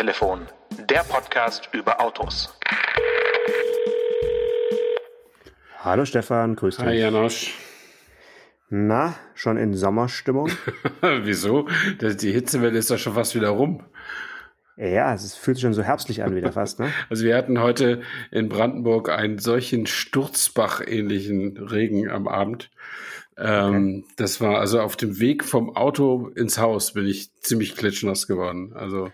Autotelefon, der Podcast über Autos. Hallo Stefan, grüß dich. Hi Janosch. Na, schon in Sommerstimmung? Wieso? Die Hitzewelle ist doch schon fast wieder rum. Ja, es fühlt sich schon so herbstlich an wieder fast, ne? Also wir hatten heute in Brandenburg einen solchen Sturzbach-ähnlichen Regen am Abend. Ähm, okay. Das war also auf dem Weg vom Auto ins Haus bin ich ziemlich klitschnass geworden. Also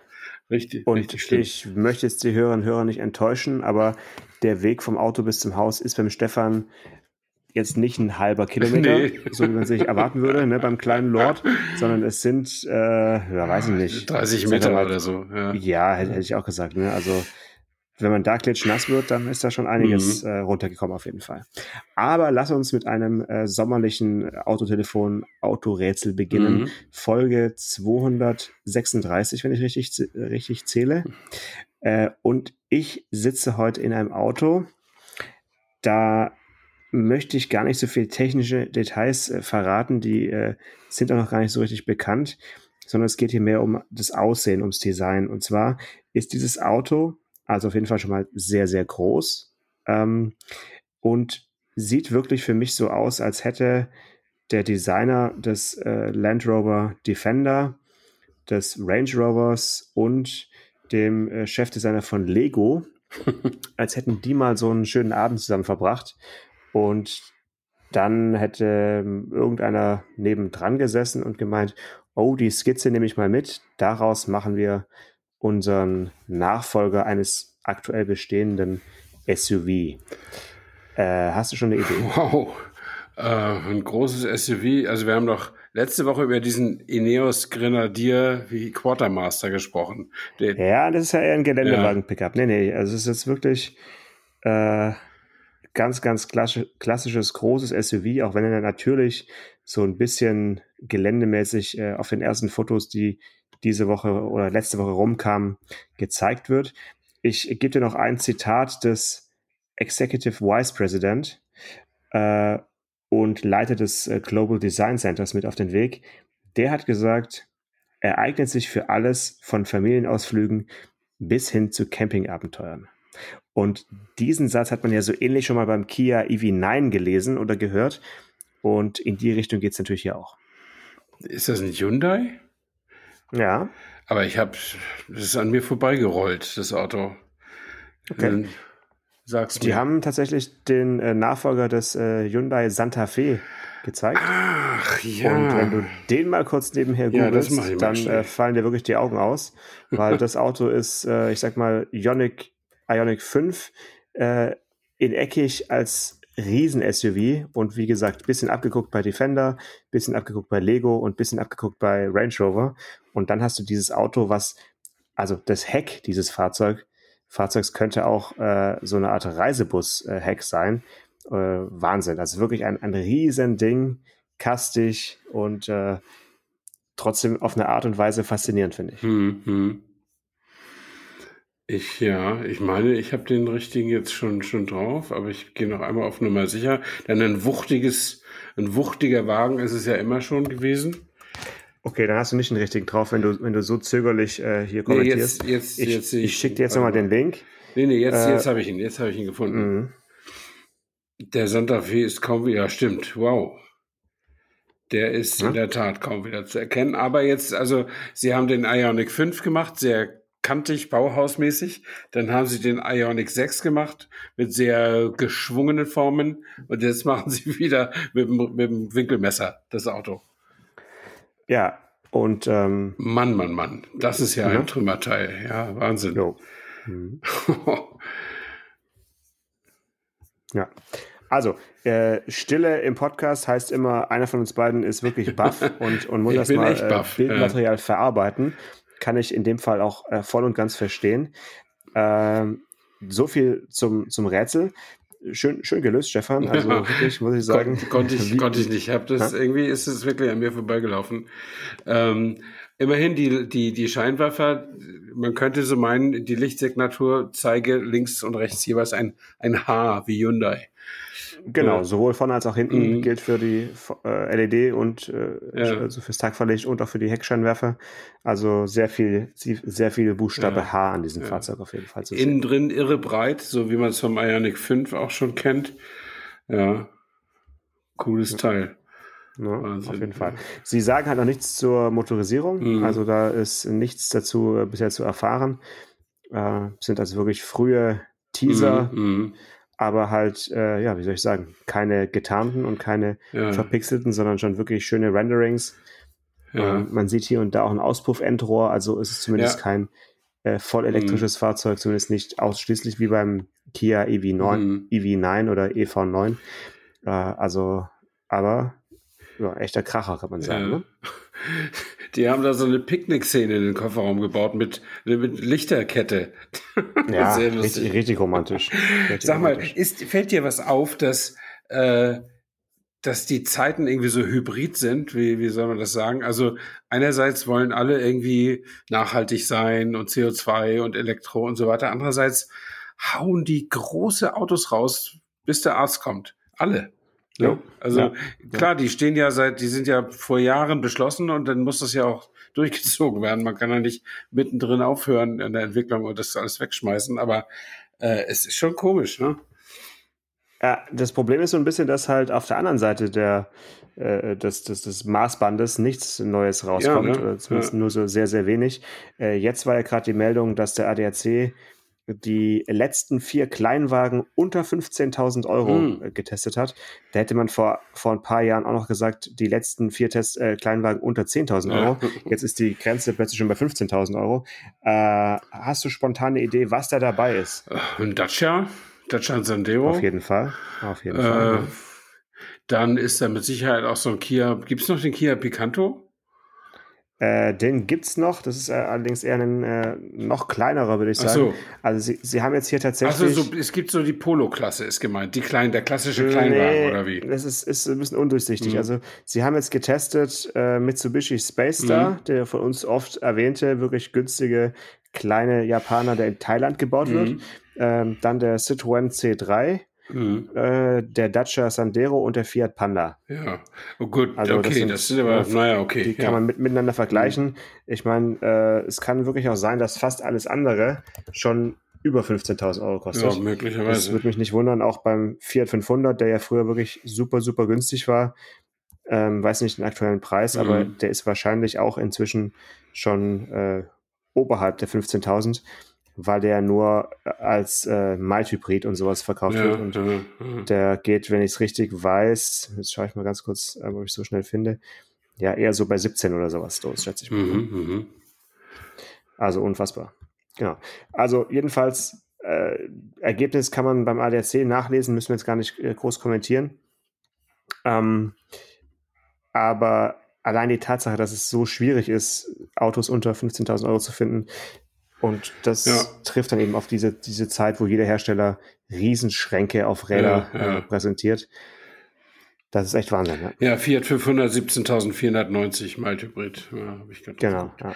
richtig. Und richtig schlimm. ich möchte jetzt die Hörerinnen und Hörer nicht enttäuschen, aber der Weg vom Auto bis zum Haus ist beim Stefan jetzt nicht ein halber Kilometer, nee. so wie man sich erwarten würde, ne, beim kleinen Lord, sondern es sind, äh, ja, weiß ich nicht. 30 Meter oder so. Ja, ja hätte, hätte ich auch gesagt. Ne? Also wenn man da klitschnass wird, dann ist da schon einiges mhm. äh, runtergekommen auf jeden Fall. Aber lass uns mit einem äh, sommerlichen Autotelefon Autorätsel beginnen. Mhm. Folge 236, wenn ich richtig, richtig zähle. Äh, und ich sitze heute in einem Auto. Da möchte ich gar nicht so viel technische Details äh, verraten, die äh, sind auch noch gar nicht so richtig bekannt, sondern es geht hier mehr um das Aussehen, ums Design. Und zwar ist dieses Auto also auf jeden Fall schon mal sehr, sehr groß. Ähm, und sieht wirklich für mich so aus, als hätte der Designer des äh, Land Rover Defender, des Range Rovers und dem äh, Chefdesigner von Lego, als hätten die mal so einen schönen Abend zusammen verbracht. Und dann hätte ähm, irgendeiner nebendran gesessen und gemeint, oh, die Skizze nehme ich mal mit, daraus machen wir unseren Nachfolger eines aktuell bestehenden SUV. Äh, hast du schon eine Idee? Wow, äh, ein großes SUV. Also wir haben doch letzte Woche über diesen Ineos Grenadier wie Quartermaster gesprochen. Der, ja, das ist ja eher ein Geländewagen-Pickup. Nee, nee, also es ist jetzt wirklich äh, ganz, ganz klassisches, großes SUV, auch wenn er natürlich so ein bisschen geländemäßig äh, auf den ersten Fotos, die diese Woche oder letzte Woche rumkamen, gezeigt wird. Ich gebe dir noch ein Zitat des Executive Vice President äh, und Leiter des äh, Global Design Centers mit auf den Weg. Der hat gesagt, er eignet sich für alles von Familienausflügen bis hin zu Campingabenteuern. Und diesen Satz hat man ja so ähnlich schon mal beim Kia EV9 gelesen oder gehört. Und in die Richtung geht es natürlich hier auch. Ist das ein Hyundai? Ja. Aber ich habe, das ist an mir vorbeigerollt, das Auto. Okay. Ähm, sag's Die mir. haben tatsächlich den äh, Nachfolger des äh, Hyundai Santa Fe gezeigt. Ach ja. Und wenn du den mal kurz nebenher googelst, ja, dann äh, fallen dir wirklich die Augen aus, weil das Auto ist, äh, ich sag mal, Ionic Ionic 5 äh, in eckig als Riesen-SUV und wie gesagt, bisschen abgeguckt bei Defender, bisschen abgeguckt bei Lego und bisschen abgeguckt bei Range Rover. Und dann hast du dieses Auto, was, also das Heck dieses Fahrzeug, Fahrzeugs könnte auch äh, so eine Art Reisebus-Heck sein. Äh, Wahnsinn. Also wirklich ein, ein riesen Ding, kastig und äh, trotzdem auf eine Art und Weise faszinierend, finde ich. Hm, hm. Ich, ja, ich meine, ich habe den richtigen jetzt schon, schon drauf, aber ich gehe noch einmal auf Nummer sicher. Denn ein wuchtiges, ein wuchtiger Wagen ist es ja immer schon gewesen. Okay, dann hast du nicht den richtigen drauf, wenn du, wenn du so zögerlich äh, hier kommentierst. Nee, jetzt, jetzt, ich jetzt, ich, ich schicke dir jetzt nochmal den Link. Nee, nee, jetzt, äh, jetzt habe ich ihn, jetzt habe ich ihn gefunden. Mhm. Der Santa Fe ist kaum wieder, ja, stimmt, wow. Der ist ja? in der Tat kaum wieder zu erkennen. Aber jetzt, also, sie haben den Ionic 5 gemacht, sehr kantig, bauhausmäßig. Dann haben sie den Ionic 6 gemacht mit sehr geschwungenen Formen. Und jetzt machen sie wieder mit, mit dem Winkelmesser das Auto. Ja, und ähm, Mann, Mann, Mann, das ist ja, ja. ein Trümmerteil. Ja, Wahnsinn. Jo. Mhm. ja. Also, äh, Stille im Podcast heißt immer, einer von uns beiden ist wirklich baff und, und muss erstmal äh, Bildmaterial ja. verarbeiten kann ich in dem Fall auch äh, voll und ganz verstehen. Ähm, so viel zum, zum Rätsel. Schön, schön gelöst, Stefan. Also wirklich, muss ich sagen. Kon konnte ich, konnte ich nicht. Ich habe das, ja? irgendwie ist es wirklich an mir vorbeigelaufen. Ähm, immerhin die, die, die Scheinwerfer, man könnte so meinen, die Lichtsignatur zeige links und rechts jeweils ein, ein H wie Hyundai. Genau, ja. sowohl vorne als auch hinten mhm. gilt für die äh, LED und äh, ja. also fürs Tagverlicht und auch für die Heckscheinwerfer. Also sehr viel, sehr viel Buchstabe ja. H an diesem Fahrzeug auf jeden Fall. Zu Innen drin irre breit, so wie man es vom Ionic 5 auch schon kennt. Ja, cooles Teil. Ja, auf jeden Fall. Sie sagen halt noch nichts zur Motorisierung, mhm. also da ist nichts dazu äh, bisher zu erfahren. Äh, sind also wirklich frühe Teaser, mhm. Mhm. aber halt, äh, ja, wie soll ich sagen, keine getarnten und keine ja. verpixelten, sondern schon wirklich schöne Renderings. Ja. Ähm, man sieht hier und da auch ein Auspuff-Endrohr, also ist es zumindest ja. kein äh, voll elektrisches mhm. Fahrzeug, zumindest nicht ausschließlich wie beim Kia EV9, mhm. EV9 oder EV9. Äh, also, aber ja, echter Kracher, kann man sagen. Ja. Ne? Die haben da so eine Picknick-Szene in den Kofferraum gebaut mit, mit Lichterkette. Ja, richtig, richtig, romantisch. Richtig Sag mal, ist, fällt dir was auf, dass, äh, dass die Zeiten irgendwie so hybrid sind? Wie, wie soll man das sagen? Also einerseits wollen alle irgendwie nachhaltig sein und CO2 und Elektro und so weiter. Andererseits hauen die große Autos raus, bis der Arzt kommt. Alle. Ja, ne? also ja, klar, die stehen ja seit, die sind ja vor Jahren beschlossen und dann muss das ja auch durchgezogen werden. Man kann ja nicht mittendrin aufhören in der Entwicklung und das alles wegschmeißen, aber äh, es ist schon komisch, ne? Ja, das Problem ist so ein bisschen, dass halt auf der anderen Seite der, äh, des, des, des Maßbandes nichts Neues rauskommt, ja, ne? oder zumindest ja. nur so sehr, sehr wenig. Äh, jetzt war ja gerade die Meldung, dass der ADAC die letzten vier Kleinwagen unter 15.000 Euro mm. getestet hat. Da hätte man vor, vor ein paar Jahren auch noch gesagt, die letzten vier Test, äh, Kleinwagen unter 10.000 Euro. Ja. Jetzt ist die Grenze plötzlich schon bei 15.000 Euro. Äh, hast du spontane Idee, was da dabei ist? Äh, ein Dacia, Dacia Sandero. Auf jeden Fall, auf jeden äh, Fall. Dann ist da mit Sicherheit auch so ein Kia. Gibt es noch den Kia Picanto? Äh, den gibt's noch, das ist äh, allerdings eher ein äh, noch kleinerer, würde ich sagen. So. Also sie, sie haben jetzt hier tatsächlich. Also so, es gibt so die Polo-Klasse, ist gemeint, die klein, der klassische Kleinwagen nee, oder wie? Das ist, ist ein bisschen undurchsichtig. Mhm. Also sie haben jetzt getestet äh, Mitsubishi Space Star, mhm. der von uns oft erwähnte, wirklich günstige kleine Japaner, der in Thailand gebaut mhm. wird. Ähm, dann der Citroën C3 Mhm. Äh, der Dacia Sandero und der Fiat Panda. Ja, oh gut, also okay, das, sind, das ist aber, naja, okay. Die ja. kann man mit, miteinander vergleichen. Mhm. Ich meine, äh, es kann wirklich auch sein, dass fast alles andere schon über 15.000 Euro kostet. Ja, möglicherweise. Das würde mich nicht wundern, auch beim Fiat 500, der ja früher wirklich super, super günstig war. Ähm, weiß nicht den aktuellen Preis, mhm. aber der ist wahrscheinlich auch inzwischen schon äh, oberhalb der 15.000 weil der nur äh, als äh, Mild-Hybrid und sowas verkauft ja, wird. Und ja, der geht, wenn ich es richtig weiß, jetzt schaue ich mal ganz kurz, äh, ob ich so schnell finde, ja, eher so bei 17 oder sowas los, schätze ich mal. Mhm, mhm. Also unfassbar. Genau. Also jedenfalls, äh, Ergebnis kann man beim ADAC nachlesen, müssen wir jetzt gar nicht äh, groß kommentieren. Ähm, aber allein die Tatsache, dass es so schwierig ist, Autos unter 15.000 Euro zu finden, und das ja. trifft dann eben auf diese, diese Zeit, wo jeder Hersteller Riesenschränke auf Räder ja. Äh, präsentiert. Das ist echt Wahnsinn. Ja, ja Fiat 500 17.490 Mild-Hybrid. Ja, ich genau. Ja.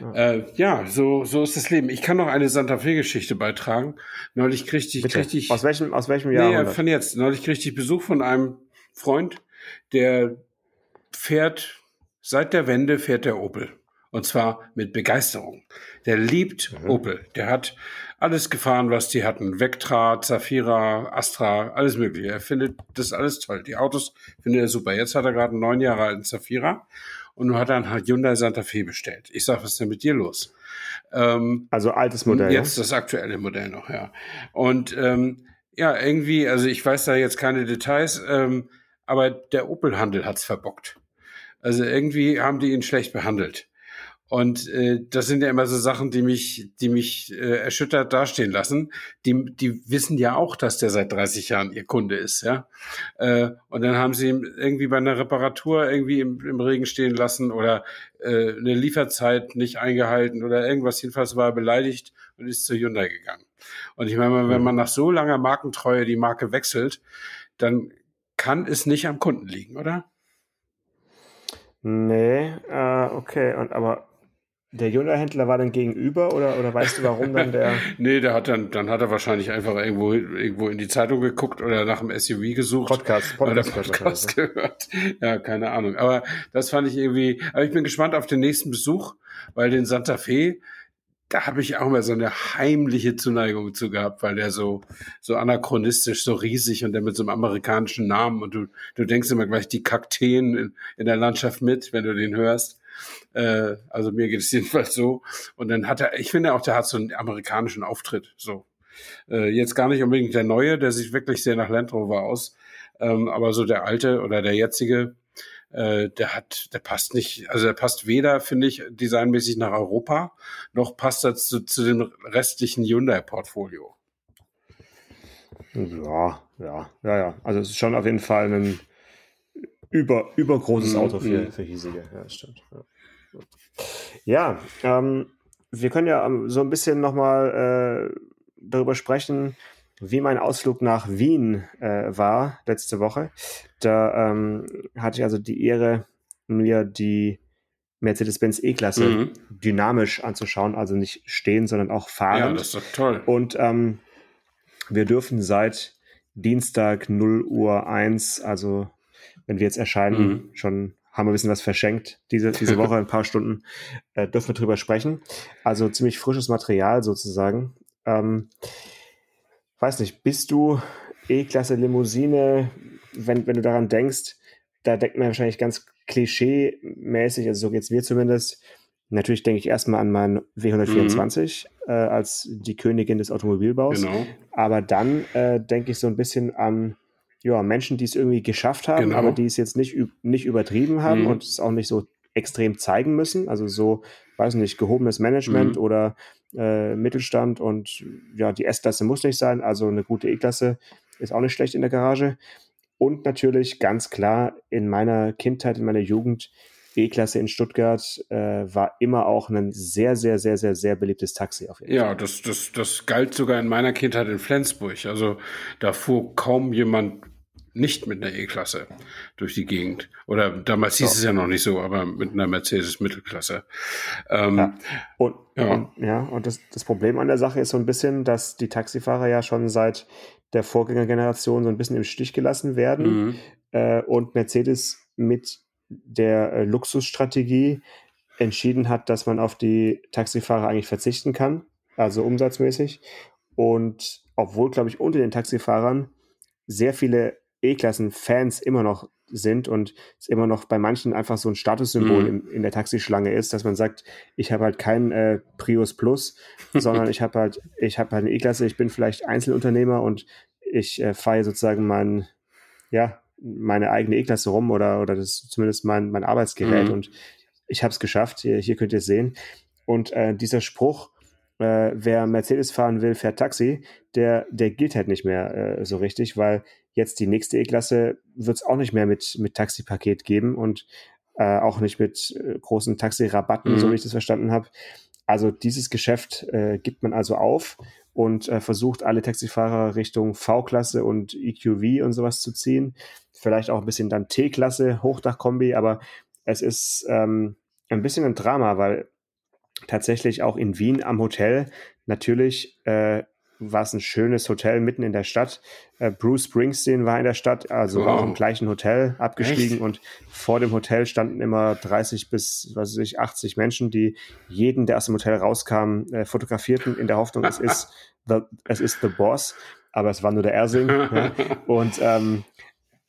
Ja. Äh, ja, so, so ist das Leben. Ich kann noch eine Santa Fe-Geschichte beitragen. Neulich kriegte ich, kriegte ich. Aus welchem, aus welchem Jahr? Nee, von jetzt. Neulich kriegte ich Besuch von einem Freund, der fährt, seit der Wende fährt der Opel. Und zwar mit Begeisterung. Der liebt mhm. Opel. Der hat alles gefahren, was die hatten. Vectra, Zafira, Astra, alles mögliche. Er findet das alles toll. Die Autos findet er super. Jetzt hat er gerade einen neun Jahre alten Zafira und nun hat er einen Hyundai Santa Fe bestellt. Ich sag, was ist denn mit dir los? Ähm, also altes Modell. Jetzt das aktuelle Modell noch, ja. Und ähm, ja, irgendwie, also ich weiß da jetzt keine Details, ähm, aber der Opel-Handel hat's verbockt. Also irgendwie haben die ihn schlecht behandelt. Und äh, das sind ja immer so Sachen, die mich, die mich äh, erschüttert dastehen lassen. Die, die wissen ja auch, dass der seit 30 Jahren ihr Kunde ist, ja. Äh, und dann haben sie ihn irgendwie bei einer Reparatur irgendwie im, im Regen stehen lassen oder äh, eine Lieferzeit nicht eingehalten oder irgendwas. Jedenfalls war er beleidigt und ist zu Hyundai gegangen. Und ich meine, wenn man nach so langer Markentreue die Marke wechselt, dann kann es nicht am Kunden liegen, oder? Nee, äh, okay. Und aber der Hyundai-Händler war dann gegenüber oder, oder weißt du, warum dann der? nee, der hat dann, dann hat er wahrscheinlich einfach irgendwo, irgendwo in die Zeitung geguckt oder nach dem SUV gesucht. Podcast, Podcast, Podcast gehört. Ja, keine Ahnung. Aber das fand ich irgendwie, aber ich bin gespannt auf den nächsten Besuch, weil den Santa Fe, da habe ich auch mal so eine heimliche Zuneigung zu gehabt, weil der so, so anachronistisch, so riesig und der mit so einem amerikanischen Namen und du, du denkst immer gleich die Kakteen in, in der Landschaft mit, wenn du den hörst. Äh, also mir geht es jedenfalls so. Und dann hat er, ich finde auch, der hat so einen amerikanischen Auftritt. So. Äh, jetzt gar nicht unbedingt der neue, der sieht wirklich sehr nach Land Rover aus. Ähm, aber so der alte oder der jetzige, äh, der hat, der passt nicht, also der passt weder, finde ich, designmäßig nach Europa, noch passt er zu, zu dem restlichen Hyundai-Portfolio. Ja, ja, ja, ja. Also es ist schon auf jeden Fall ein über, übergroßes mhm, Auto für, mhm. für hiesige. Ja, stimmt. Ja, ja ähm, wir können ja ähm, so ein bisschen nochmal äh, darüber sprechen, wie mein Ausflug nach Wien äh, war letzte Woche. Da ähm, hatte ich also die Ehre, mir die Mercedes-Benz E-Klasse mhm. dynamisch anzuschauen, also nicht stehen, sondern auch fahren. Ja, das ist doch toll. Und ähm, wir dürfen seit Dienstag 0 Uhr 1, also wenn wir jetzt erscheinen, mhm. schon haben wir ein bisschen was verschenkt diese, diese Woche, ein paar Stunden, äh, dürfen wir drüber sprechen. Also ziemlich frisches Material sozusagen. Ähm, weiß nicht, bist du E-Klasse Limousine, wenn, wenn du daran denkst, da denkt man wahrscheinlich ganz klischee-mäßig, also so geht es mir zumindest. Natürlich denke ich erstmal an meinen W124 mhm. äh, als die Königin des Automobilbaus. Genau. Aber dann äh, denke ich so ein bisschen an ja, Menschen, die es irgendwie geschafft haben, genau. aber die es jetzt nicht, nicht übertrieben haben mhm. und es auch nicht so extrem zeigen müssen. Also so, weiß nicht, gehobenes Management mhm. oder äh, Mittelstand und ja, die S-Klasse muss nicht sein, also eine gute E-Klasse ist auch nicht schlecht in der Garage. Und natürlich ganz klar in meiner Kindheit, in meiner Jugend, E-Klasse in Stuttgart äh, war immer auch ein sehr, sehr, sehr, sehr, sehr beliebtes Taxi auf jeden Fall. Ja, das, das, das galt sogar in meiner Kindheit in Flensburg. Also da fuhr kaum jemand nicht mit einer E-Klasse durch die Gegend. Oder damals hieß so. es ja noch nicht so, aber mit einer Mercedes Mittelklasse. Ähm, ja. Und, ja. und, ja, und das, das Problem an der Sache ist so ein bisschen, dass die Taxifahrer ja schon seit der Vorgängergeneration so ein bisschen im Stich gelassen werden mhm. äh, und Mercedes mit der äh, Luxusstrategie entschieden hat, dass man auf die Taxifahrer eigentlich verzichten kann, also umsatzmäßig. Und obwohl, glaube ich, unter den Taxifahrern sehr viele E-Klassen-Fans immer noch sind und es immer noch bei manchen einfach so ein Statussymbol mhm. in, in, der Taxischlange ist, dass man sagt, ich habe halt kein äh, Prius Plus, sondern ich habe halt, ich habe halt eine E-Klasse, ich bin vielleicht Einzelunternehmer und ich äh, fahre sozusagen mein, ja, meine eigene E-Klasse rum oder, oder das ist zumindest mein, mein Arbeitsgerät mhm. und ich habe es geschafft. Hier, hier könnt ihr es sehen. Und äh, dieser Spruch, äh, wer Mercedes fahren will, fährt Taxi, der, der gilt halt nicht mehr äh, so richtig, weil Jetzt die nächste E-Klasse wird es auch nicht mehr mit, mit Taxipaket geben und äh, auch nicht mit äh, großen Taxirabatten, mhm. so wie ich das verstanden habe. Also dieses Geschäft äh, gibt man also auf und äh, versucht alle Taxifahrer Richtung V-Klasse und EQV und sowas zu ziehen. Vielleicht auch ein bisschen dann T-Klasse, Hochdachkombi, aber es ist ähm, ein bisschen ein Drama, weil tatsächlich auch in Wien am Hotel natürlich äh, war es ein schönes Hotel mitten in der Stadt. Äh, Bruce Springsteen war in der Stadt, also wow. auch im gleichen Hotel abgestiegen Echt? und vor dem Hotel standen immer 30 bis, was weiß ich, 80 Menschen, die jeden, der aus dem Hotel rauskam, äh, fotografierten in der Hoffnung, es ist the, es ist The Boss, aber es war nur der Ersing. ja. Und ähm,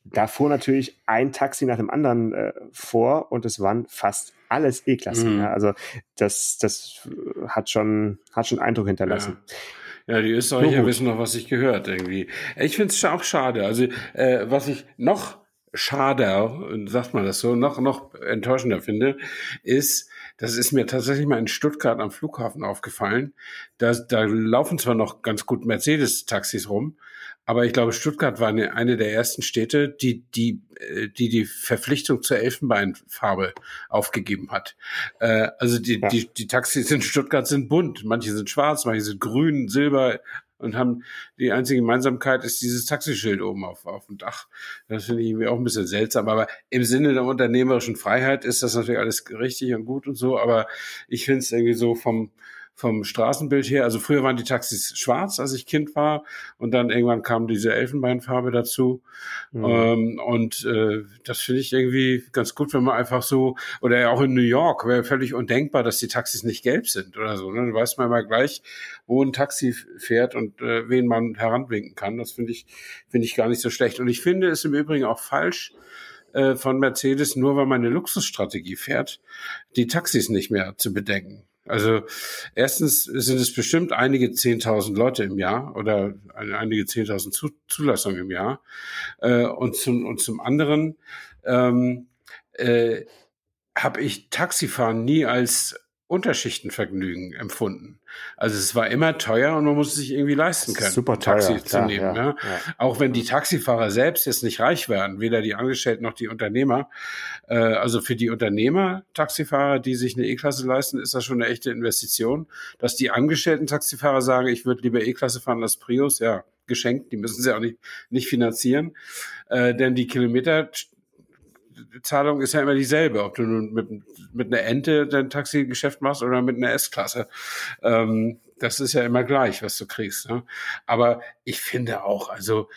da fuhr natürlich ein Taxi nach dem anderen äh, vor und es waren fast alles E-Klassen. Mhm. Ja. Also das, das hat schon, hat schon Eindruck hinterlassen. Ja. Ja, die Österreicher wissen noch, was sich gehört irgendwie. Ich finde es auch schade. Also, äh, was ich noch schader, sagt man das so, noch, noch enttäuschender finde, ist, das ist mir tatsächlich mal in Stuttgart am Flughafen aufgefallen. Da, da laufen zwar noch ganz gut Mercedes-Taxis rum, aber ich glaube, Stuttgart war eine, eine der ersten Städte, die die, äh, die, die Verpflichtung zur Elfenbeinfarbe aufgegeben hat. Äh, also die, ja. die, die Taxis in Stuttgart sind bunt. Manche sind schwarz, manche sind grün, silber, und haben die einzige Gemeinsamkeit ist dieses Taxischild oben auf, auf dem Dach. Das finde ich irgendwie auch ein bisschen seltsam. Aber im Sinne der unternehmerischen Freiheit ist das natürlich alles richtig und gut und so. Aber ich finde es irgendwie so vom, vom Straßenbild her. Also früher waren die Taxis schwarz, als ich Kind war, und dann irgendwann kam diese Elfenbeinfarbe dazu. Mhm. Ähm, und äh, das finde ich irgendwie ganz gut, wenn man einfach so, oder auch in New York wäre völlig undenkbar, dass die Taxis nicht gelb sind oder so. Ne? Dann weiß man mal gleich, wo ein Taxi fährt und äh, wen man heranwinken kann. Das finde ich, finde ich gar nicht so schlecht. Und ich finde es im Übrigen auch falsch, äh, von Mercedes, nur weil man eine Luxusstrategie fährt, die Taxis nicht mehr zu bedenken. Also erstens sind es bestimmt einige zehntausend Leute im Jahr oder einige zehntausend Zulassungen im Jahr. Äh, und, zum, und zum anderen ähm, äh, habe ich Taxifahren nie als Unterschichtenvergnügen empfunden. Also es war immer teuer und man musste sich irgendwie leisten können, super teuer, Taxi zu nehmen. Ja, ne? ja. Auch wenn die Taxifahrer selbst jetzt nicht reich werden, weder die Angestellten noch die Unternehmer. Äh, also für die Unternehmer, Taxifahrer, die sich eine E-Klasse leisten, ist das schon eine echte Investition. Dass die angestellten Taxifahrer sagen, ich würde lieber E-Klasse fahren als Prius, ja, geschenkt, die müssen sie auch nicht, nicht finanzieren. Äh, denn die Kilometer Zahlung ist ja immer dieselbe, ob du nun mit, mit einer Ente dein Taxigeschäft machst oder mit einer S-Klasse. Ähm, das ist ja immer gleich, was du kriegst. Ne? Aber ich finde auch, also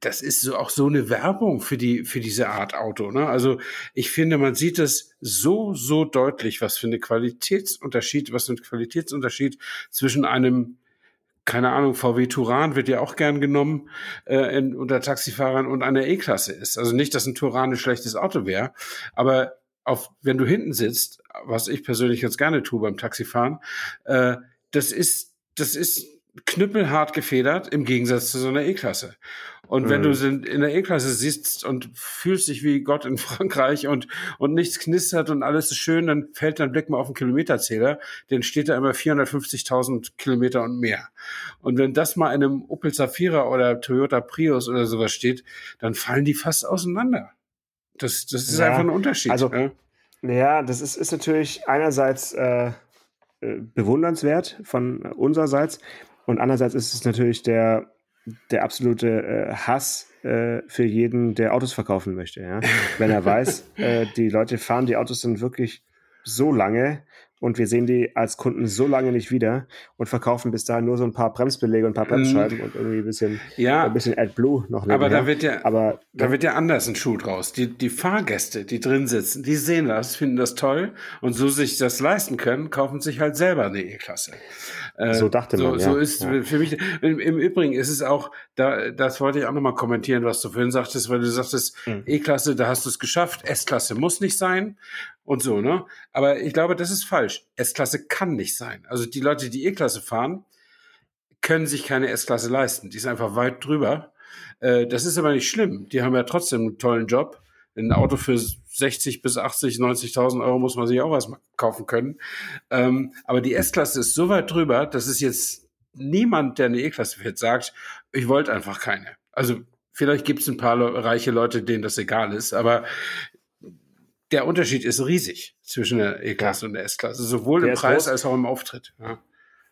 das ist so auch so eine Werbung für die für diese Art Auto. Ne? Also ich finde, man sieht es so so deutlich, was für eine Qualitätsunterschied, was für ein Qualitätsunterschied zwischen einem keine Ahnung, VW Turan wird ja auch gern genommen äh, in, unter Taxifahrern und einer E-Klasse ist. Also nicht, dass ein Turan ein schlechtes Auto wäre, aber auf, wenn du hinten sitzt, was ich persönlich ganz gerne tue beim Taxifahren, äh, das ist, das ist knüppelhart gefedert im Gegensatz zu so einer E-Klasse. Und wenn mhm. du in der E-Klasse sitzt und fühlst dich wie Gott in Frankreich und, und nichts knistert und alles ist schön, dann fällt dein Blick mal auf den Kilometerzähler, dann steht da immer 450.000 Kilometer und mehr. Und wenn das mal in einem Opel Zafira oder Toyota Prius oder sowas steht, dann fallen die fast auseinander. Das, das ist ja, einfach ein Unterschied. Also, ja, ja das ist, ist natürlich einerseits äh, äh bewundernswert von unsererseits und andererseits ist es natürlich der der absolute äh, Hass äh, für jeden, der Autos verkaufen möchte. Ja? Wenn er weiß, äh, die Leute fahren die Autos dann wirklich so lange und wir sehen die als Kunden so lange nicht wieder und verkaufen bis dahin nur so ein paar Bremsbeläge und ein paar Bremsscheiben mm. und irgendwie ein bisschen, ja, ein bisschen AdBlue noch nebenher. Aber da wird ja, aber, da wird ja anders ein Schuh draus. Die, die Fahrgäste, die drin sitzen, die sehen das, finden das toll und so sich das leisten können, kaufen sich halt selber eine E-Klasse. Äh, so dachte man. So, ja. so ist ja. für mich. Im, Im, Übrigen ist es auch, da, das wollte ich auch nochmal kommentieren, was du vorhin sagtest, weil du sagtest, mhm. E-Klasse, da hast du es geschafft, S-Klasse muss nicht sein und so, ne? Aber ich glaube, das ist falsch. S-Klasse kann nicht sein. Also die Leute, die E-Klasse fahren, können sich keine S-Klasse leisten. Die ist einfach weit drüber. Äh, das ist aber nicht schlimm. Die haben ja trotzdem einen tollen Job. Ein Auto für 60 bis 80, 90.000 Euro muss man sich auch was kaufen können. Ähm, aber die S-Klasse ist so weit drüber, dass es jetzt niemand, der eine E-Klasse fährt, sagt, ich wollte einfach keine. Also vielleicht gibt es ein paar reiche Leute, denen das egal ist, aber der Unterschied ist riesig zwischen der E-Klasse und der S-Klasse, sowohl der im Preis groß. als auch im Auftritt. Ja.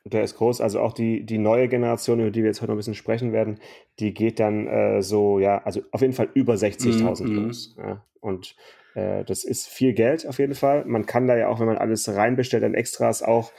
Der ist groß. Also auch die, die neue Generation, über die wir jetzt heute noch ein bisschen sprechen werden, die geht dann äh, so, ja, also auf jeden Fall über 60.000 mm los. Ja. Und äh, das ist viel Geld auf jeden Fall. Man kann da ja auch, wenn man alles reinbestellt an Extras, auch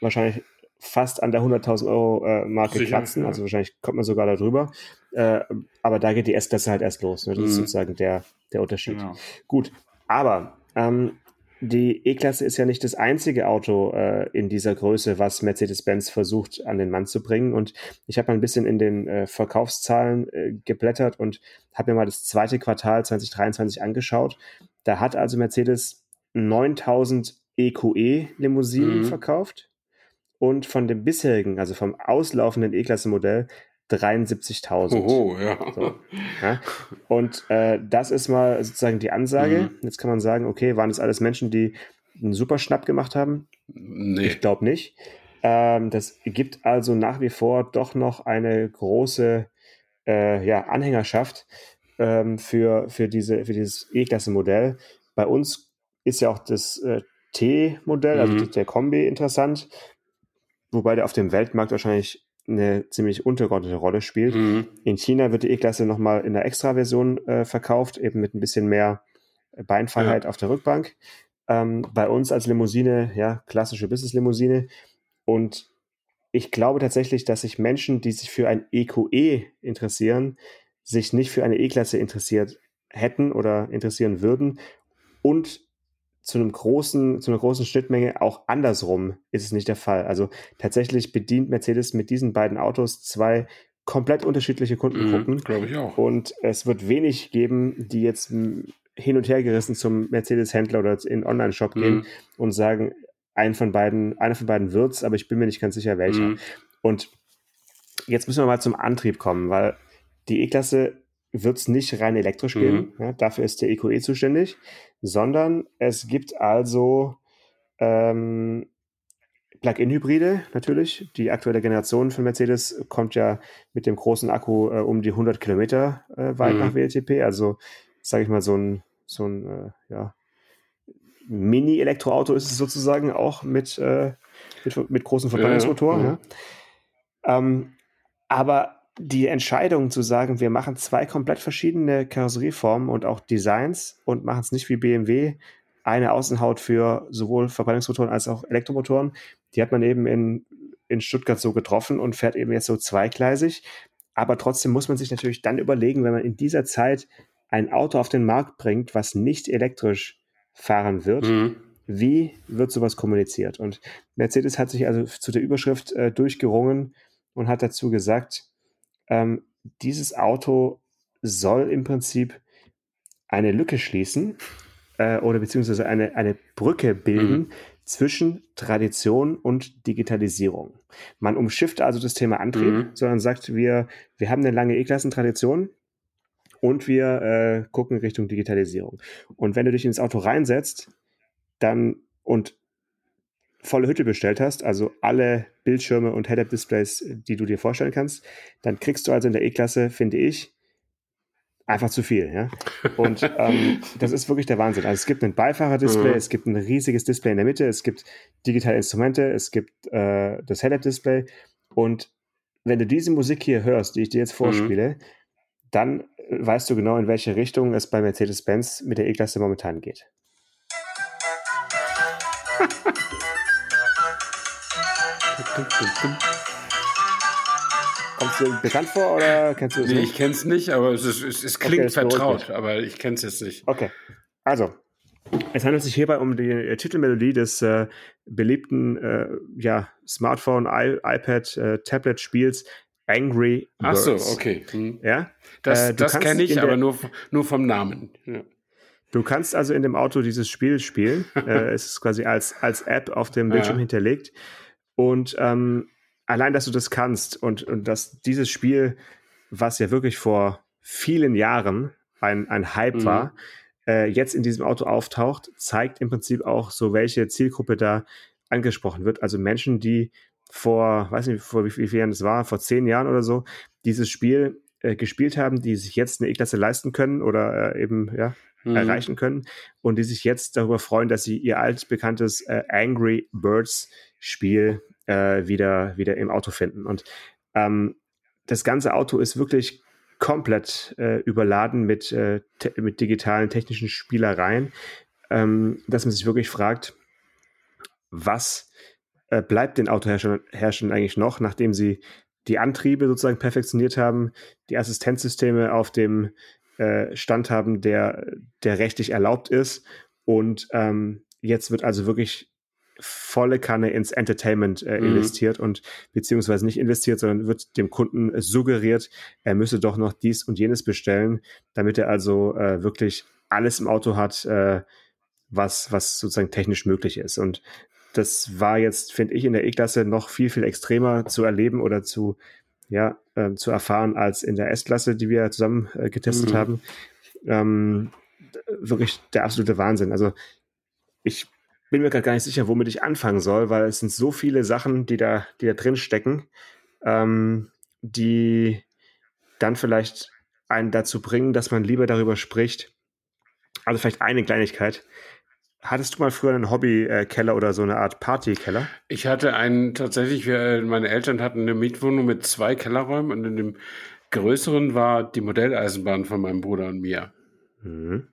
wahrscheinlich fast an der 100.000 Euro äh, Marke Sicher, kratzen. Ja. Also wahrscheinlich kommt man sogar da drüber. Äh, aber da geht die S-Klasse halt erst los. Ne? Das mm. ist mhm. sozusagen der, der Unterschied. Genau. Gut, aber ähm, die E-Klasse ist ja nicht das einzige Auto äh, in dieser Größe, was Mercedes-Benz versucht an den Mann zu bringen. Und ich habe mal ein bisschen in den äh, Verkaufszahlen äh, geblättert und habe mir mal das zweite Quartal 2023 angeschaut. Da hat also Mercedes 9000 EQE-Limousinen mhm. verkauft und von dem bisherigen, also vom auslaufenden E-Klasse-Modell, 73.000. Oh, ja. So, ja. Und äh, das ist mal sozusagen die Ansage. Mhm. Jetzt kann man sagen, okay, waren das alles Menschen, die einen super Schnapp gemacht haben? Nee. Ich glaube nicht. Ähm, das gibt also nach wie vor doch noch eine große äh, ja, Anhängerschaft ähm, für, für, diese, für dieses E-Klasse-Modell. Bei uns ist ja auch das äh, T-Modell, also mhm. der Kombi, interessant. Wobei der auf dem Weltmarkt wahrscheinlich eine ziemlich untergeordnete Rolle spielt. Mhm. In China wird die E-Klasse nochmal in der Extra-Version äh, verkauft, eben mit ein bisschen mehr Beinfreiheit ja. auf der Rückbank. Ähm, bei uns als Limousine, ja, klassische Business-Limousine. Und ich glaube tatsächlich, dass sich Menschen, die sich für ein EQE e interessieren, sich nicht für eine E-Klasse interessiert hätten oder interessieren würden und zu einem großen, zu einer großen Schnittmenge auch andersrum ist es nicht der Fall. Also tatsächlich bedient Mercedes mit diesen beiden Autos zwei komplett unterschiedliche Kundengruppen. Mhm, Glaube ich auch. Und es wird wenig geben, die jetzt hin und her gerissen zum Mercedes-Händler oder in den Online-Shop gehen mhm. und sagen, einen von beiden, einer von beiden wird's, aber ich bin mir nicht ganz sicher, welcher. Mhm. Und jetzt müssen wir mal zum Antrieb kommen, weil die E-Klasse wird es nicht rein elektrisch geben. Mhm. Ja, dafür ist der EQE zuständig, sondern es gibt also ähm, Plug-in-Hybride natürlich. Die aktuelle Generation von Mercedes kommt ja mit dem großen Akku äh, um die 100 Kilometer äh, weit mhm. nach WLTP. Also sage ich mal so ein so ein äh, ja, Mini-Elektroauto ist es sozusagen auch mit äh, mit, mit großen Verbrennungsmotoren. Ja, ja. Ja. Ähm, aber die Entscheidung zu sagen, wir machen zwei komplett verschiedene Karosserieformen und auch Designs und machen es nicht wie BMW, eine Außenhaut für sowohl Verbrennungsmotoren als auch Elektromotoren, die hat man eben in, in Stuttgart so getroffen und fährt eben jetzt so zweigleisig. Aber trotzdem muss man sich natürlich dann überlegen, wenn man in dieser Zeit ein Auto auf den Markt bringt, was nicht elektrisch fahren wird, mhm. wie wird sowas kommuniziert? Und Mercedes hat sich also zu der Überschrift äh, durchgerungen und hat dazu gesagt, ähm, dieses Auto soll im Prinzip eine Lücke schließen äh, oder beziehungsweise eine, eine Brücke bilden mhm. zwischen Tradition und Digitalisierung. Man umschifft also das Thema Antrieb, mhm. sondern sagt, wir, wir haben eine lange E-Klassen-Tradition und wir äh, gucken Richtung Digitalisierung. Und wenn du dich ins Auto reinsetzt, dann und volle Hütte bestellt hast, also alle Bildschirme und Head-Up-Displays, die du dir vorstellen kannst, dann kriegst du also in der E-Klasse, finde ich, einfach zu viel. Ja? Und ähm, das ist wirklich der Wahnsinn. Also es gibt ein Beifahrer-Display, mhm. es gibt ein riesiges Display in der Mitte, es gibt digitale Instrumente, es gibt äh, das Head-Up-Display und wenn du diese Musik hier hörst, die ich dir jetzt vorspiele, mhm. dann weißt du genau, in welche Richtung es bei Mercedes-Benz mit der E-Klasse momentan geht. Kommst du bekannt vor oder kennst du es nee, nicht? ich kenne es nicht, aber es, ist, es, es klingt okay, vertraut, aber ich kenne es jetzt nicht. Okay, also es handelt sich hierbei um die äh, Titelmelodie des äh, beliebten äh, ja, Smartphone, I iPad, äh, Tablet-Spiels Angry Birds. Ach so, okay. Hm. Ja? Das, äh, das kenne ich, aber nur, nur vom Namen. Ja. Du kannst also in dem Auto dieses Spiel spielen. äh, es ist quasi als, als App auf dem Bildschirm ja. hinterlegt. Und ähm, allein, dass du das kannst und, und dass dieses Spiel, was ja wirklich vor vielen Jahren ein, ein Hype mhm. war, äh, jetzt in diesem Auto auftaucht, zeigt im Prinzip auch so, welche Zielgruppe da angesprochen wird. Also Menschen, die vor, weiß nicht, vor wie, vielen Jahren das war, vor zehn Jahren oder so, dieses Spiel äh, gespielt haben, die sich jetzt eine E-Klasse leisten können oder äh, eben ja, mhm. erreichen können und die sich jetzt darüber freuen, dass sie ihr altbekanntes äh, Angry Birds Spiel äh, wieder, wieder im Auto finden. Und ähm, das ganze Auto ist wirklich komplett äh, überladen mit, äh, mit digitalen technischen Spielereien, ähm, dass man sich wirklich fragt, was äh, bleibt den Autoherstellern eigentlich noch, nachdem sie die Antriebe sozusagen perfektioniert haben, die Assistenzsysteme auf dem äh, Stand haben, der, der rechtlich erlaubt ist. Und ähm, jetzt wird also wirklich volle Kanne ins Entertainment äh, mhm. investiert mhm. und beziehungsweise nicht investiert, sondern wird dem Kunden suggeriert, er müsse doch noch dies und jenes bestellen, damit er also äh, wirklich alles im Auto hat, äh, was, was sozusagen technisch möglich ist. Und das war jetzt, finde ich, in der E-Klasse noch viel, viel extremer zu erleben oder zu, ja, äh, zu erfahren als in der S-Klasse, die wir zusammen äh, getestet mhm. haben. Ähm, wirklich der absolute Wahnsinn. Also ich bin mir gerade gar nicht sicher, womit ich anfangen soll, weil es sind so viele Sachen, die da, die da drin stecken, ähm, die dann vielleicht einen dazu bringen, dass man lieber darüber spricht. Also vielleicht eine Kleinigkeit. Hattest du mal früher einen Hobbykeller oder so eine Art Partykeller? Ich hatte einen tatsächlich, wir, meine Eltern hatten eine Mietwohnung mit zwei Kellerräumen und in dem größeren war die Modelleisenbahn von meinem Bruder und mir. Mhm.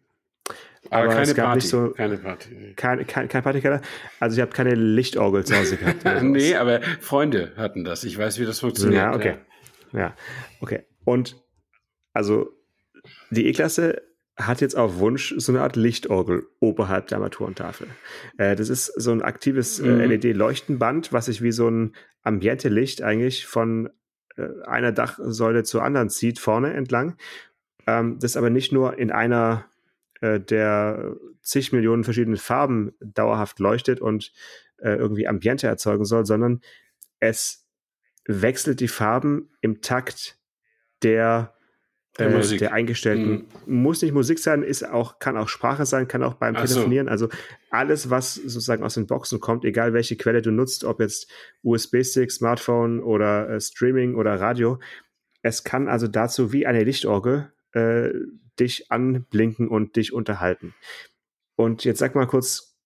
Aber, Aber, keine Party. So, keine Party. Kein, kein, kein Partykeller. Also ihr habt keine Lichtorgel zu Hause gehabt. nee, aber Freunde hatten das. Ich weiß, wie das funktioniert. Ja, okay. Ja, ja okay. Und also die E-Klasse hat jetzt auf Wunsch so eine Art Lichtorgel oberhalb der Armaturentafel. Äh, das ist so ein aktives äh, mhm. LED-Leuchtenband, was sich wie so ein Ambiente-Licht eigentlich von äh, einer Dachsäule zur anderen zieht, vorne entlang. Ähm, das aber nicht nur in einer äh, der zig Millionen verschiedenen Farben dauerhaft leuchtet und äh, irgendwie Ambiente erzeugen soll, sondern es wechselt die Farben im Takt der der, äh, der eingestellten. Mhm. Muss nicht Musik sein, ist auch, kann auch Sprache sein, kann auch beim Ach Telefonieren. So. Also alles, was sozusagen aus den Boxen kommt, egal welche Quelle du nutzt, ob jetzt USB-Stick, Smartphone oder äh, Streaming oder Radio. Es kann also dazu wie eine Lichtorgel äh, dich anblinken und dich unterhalten. Und jetzt sag mal kurz,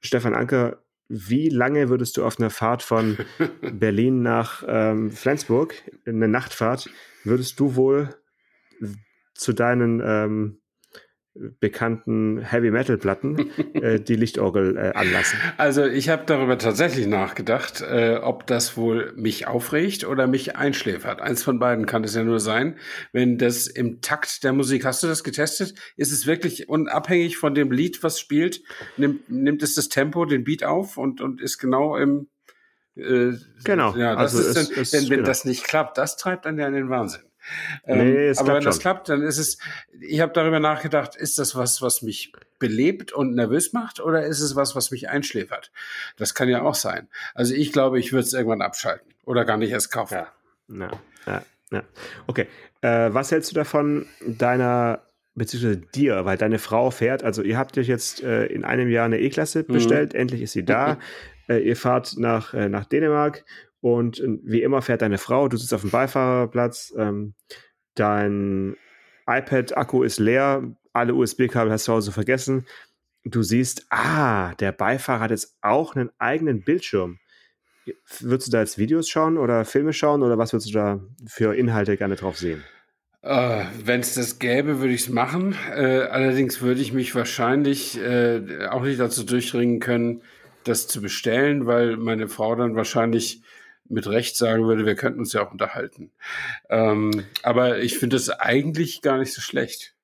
Stefan Anker, wie lange würdest du auf einer Fahrt von Berlin nach ähm, Flensburg, eine Nachtfahrt, würdest du wohl zu deinen ähm, bekannten Heavy Metal Platten äh, die Lichtorgel äh, anlassen. Also ich habe darüber tatsächlich nachgedacht, äh, ob das wohl mich aufregt oder mich einschläfert. Eins von beiden kann es ja nur sein, wenn das im Takt der Musik. Hast du das getestet? Ist es wirklich unabhängig von dem Lied, was spielt? Nimmt, nimmt es das Tempo, den Beat auf und und ist genau im äh, genau. Ja, das also ist es, dann, es, wenn, wenn genau. das nicht klappt, das treibt dann ja in den Wahnsinn. Nee, ähm, aber wenn das klappt, dann ist es, ich habe darüber nachgedacht, ist das was, was mich belebt und nervös macht oder ist es was, was mich einschläfert? Das kann ja auch sein. Also ich glaube, ich würde es irgendwann abschalten oder gar nicht erst kaufen. Ja, ja, ja. ja. Okay, äh, was hältst du davon, deiner beziehungsweise dir, weil deine Frau fährt, also ihr habt euch jetzt äh, in einem Jahr eine E-Klasse mhm. bestellt, mhm. endlich ist sie da, äh, ihr fahrt nach, äh, nach Dänemark und äh, wie immer fährt deine Frau, du sitzt auf dem Beifahrerplatz, ähm, dein iPad-Akku ist leer, alle USB-Kabel hast du zu Hause vergessen. Du siehst, ah, der Beifahrer hat jetzt auch einen eigenen Bildschirm. Würdest du da jetzt Videos schauen oder Filme schauen oder was würdest du da für Inhalte gerne drauf sehen? Uh, Wenn es das gäbe, würde ich es machen. Uh, allerdings würde ich mich wahrscheinlich uh, auch nicht dazu durchringen können, das zu bestellen, weil meine Frau dann wahrscheinlich mit Recht sagen würde, wir könnten uns ja auch unterhalten. Ähm, aber ich finde es eigentlich gar nicht so schlecht,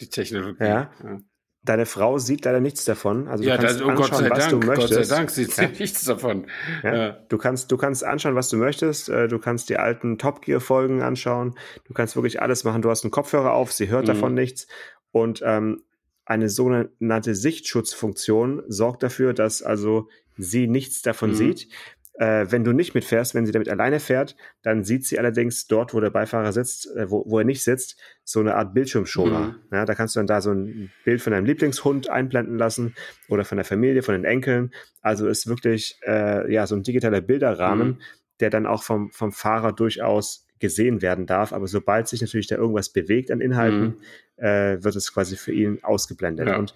die Technologie. Ja. ja. Deine Frau sieht leider nichts davon. Also du ja, kannst das, oh anschauen, was Dank, du möchtest. Gott sei Dank sieht sie ja. nichts davon. Ja. Du kannst, du kannst anschauen, was du möchtest. Äh, du kannst die alten Top Gear Folgen anschauen. Du kannst wirklich alles machen. Du hast einen Kopfhörer auf, sie hört mhm. davon nichts. Und ähm, eine sogenannte Sichtschutzfunktion sorgt dafür, dass also sie nichts davon mhm. sieht. Äh, wenn du nicht mitfährst, wenn sie damit alleine fährt, dann sieht sie allerdings dort, wo der Beifahrer sitzt, äh, wo, wo er nicht sitzt, so eine Art Bildschirmschoner. Mhm. Ja, da kannst du dann da so ein Bild von deinem Lieblingshund einblenden lassen oder von der Familie, von den Enkeln. Also ist wirklich äh, ja so ein digitaler Bilderrahmen, mhm. der dann auch vom, vom Fahrer durchaus gesehen werden darf. Aber sobald sich natürlich da irgendwas bewegt an Inhalten, mhm. äh, wird es quasi für ihn ausgeblendet. Ja. Und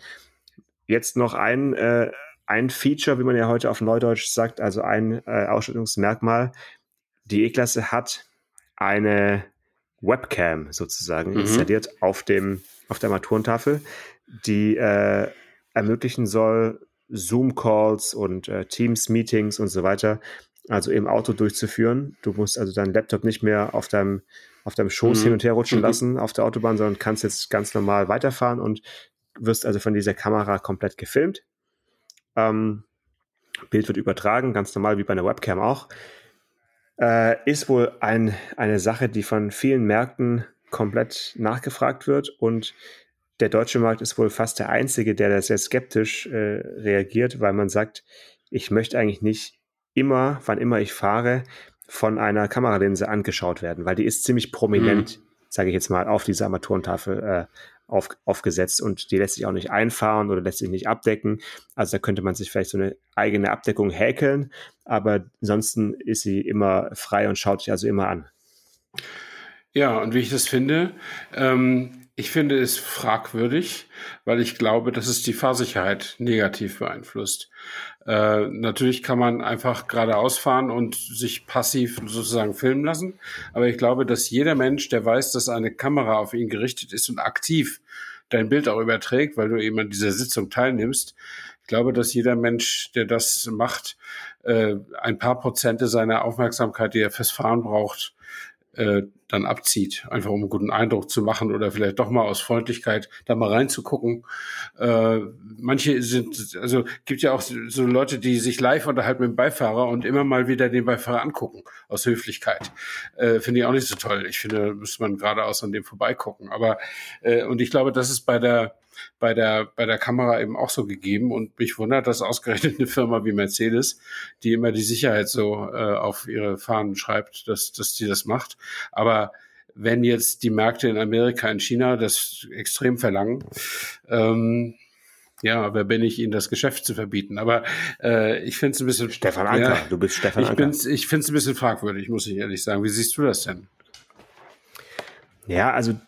jetzt noch ein äh, ein Feature, wie man ja heute auf Neudeutsch sagt, also ein äh, Ausstattungsmerkmal. Die E-Klasse hat eine Webcam sozusagen mhm. installiert auf dem auf der Armaturentafel, die äh, ermöglichen soll, Zoom-Calls und äh, Teams-Meetings und so weiter, also im Auto durchzuführen. Du musst also deinen Laptop nicht mehr auf deinem auf deinem Schoß mhm. hin und her rutschen mhm. lassen auf der Autobahn, sondern kannst jetzt ganz normal weiterfahren und wirst also von dieser Kamera komplett gefilmt. Ähm, Bild wird übertragen, ganz normal wie bei einer Webcam auch. Äh, ist wohl ein, eine Sache, die von vielen Märkten komplett nachgefragt wird und der deutsche Markt ist wohl fast der einzige, der da sehr skeptisch äh, reagiert, weil man sagt, ich möchte eigentlich nicht immer, wann immer ich fahre, von einer Kameralinse angeschaut werden, weil die ist ziemlich prominent, mhm. sage ich jetzt mal, auf dieser Armaturentafel äh, auf, aufgesetzt und die lässt sich auch nicht einfahren oder lässt sich nicht abdecken. Also da könnte man sich vielleicht so eine eigene Abdeckung häkeln, aber ansonsten ist sie immer frei und schaut sich also immer an. Ja, und wie ich das finde, ähm, Ich finde es fragwürdig, weil ich glaube, dass es die Fahrsicherheit negativ beeinflusst. Äh, natürlich kann man einfach geradeaus fahren und sich passiv sozusagen filmen lassen. Aber ich glaube, dass jeder Mensch, der weiß, dass eine Kamera auf ihn gerichtet ist und aktiv dein Bild auch überträgt, weil du eben an dieser Sitzung teilnimmst, ich glaube, dass jeder Mensch, der das macht, äh, ein paar Prozente seiner Aufmerksamkeit, die er fürs Fahren braucht, äh, dann abzieht, einfach um einen guten Eindruck zu machen oder vielleicht doch mal aus Freundlichkeit da mal reinzugucken. Äh, manche sind, also gibt ja auch so Leute, die sich live unterhalten mit dem Beifahrer und immer mal wieder den Beifahrer angucken, aus Höflichkeit. Äh, finde ich auch nicht so toll. Ich finde, müsste man geradeaus an dem vorbeigucken. Aber, äh, und ich glaube, das ist bei der, bei der, bei der Kamera eben auch so gegeben. Und mich wundert, dass ausgerechnet eine Firma wie Mercedes, die immer die Sicherheit so äh, auf ihre Fahnen schreibt, dass, dass die das macht. Aber wenn jetzt die Märkte in Amerika, in China das extrem verlangen, ähm, ja, wer bin ich, ihnen das Geschäft zu verbieten? Aber äh, ich finde es ein bisschen. Stefan Anker, ja, du bist Stefan ich Anker. ich finde es ein bisschen fragwürdig, muss ich ehrlich sagen. Wie siehst du das denn? Ja, also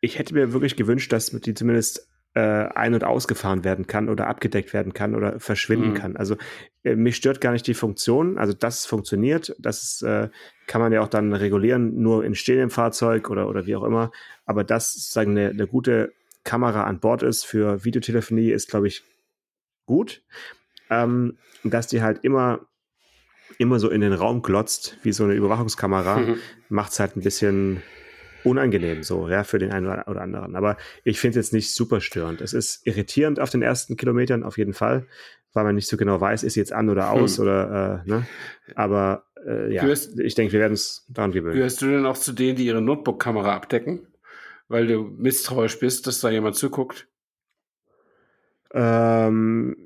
ich hätte mir wirklich gewünscht, dass die zumindest äh, ein- und ausgefahren werden kann oder abgedeckt werden kann oder verschwinden mhm. kann. Also äh, mich stört gar nicht die Funktion, also das funktioniert, das äh, kann man ja auch dann regulieren, nur in stehendem Fahrzeug oder, oder wie auch immer. Aber das sozusagen eine, eine gute Kamera an Bord ist für Videotelefonie, ist, glaube ich, gut. Ähm, dass die halt immer immer so in den Raum glotzt, wie so eine Überwachungskamera, mhm. macht es halt ein bisschen unangenehm so, ja, für den einen oder anderen. Aber ich finde es jetzt nicht super störend. Es ist irritierend auf den ersten Kilometern auf jeden Fall, weil man nicht so genau weiß, ist jetzt an oder aus hm. oder, äh, ne? Aber äh, ja, gehörst, ich denke, wir werden es daran gewöhnen. Gehörst du denn auch zu denen, die ihre Notebook-Kamera abdecken? Weil du misstrauisch bist, dass da jemand zuguckt? Ähm,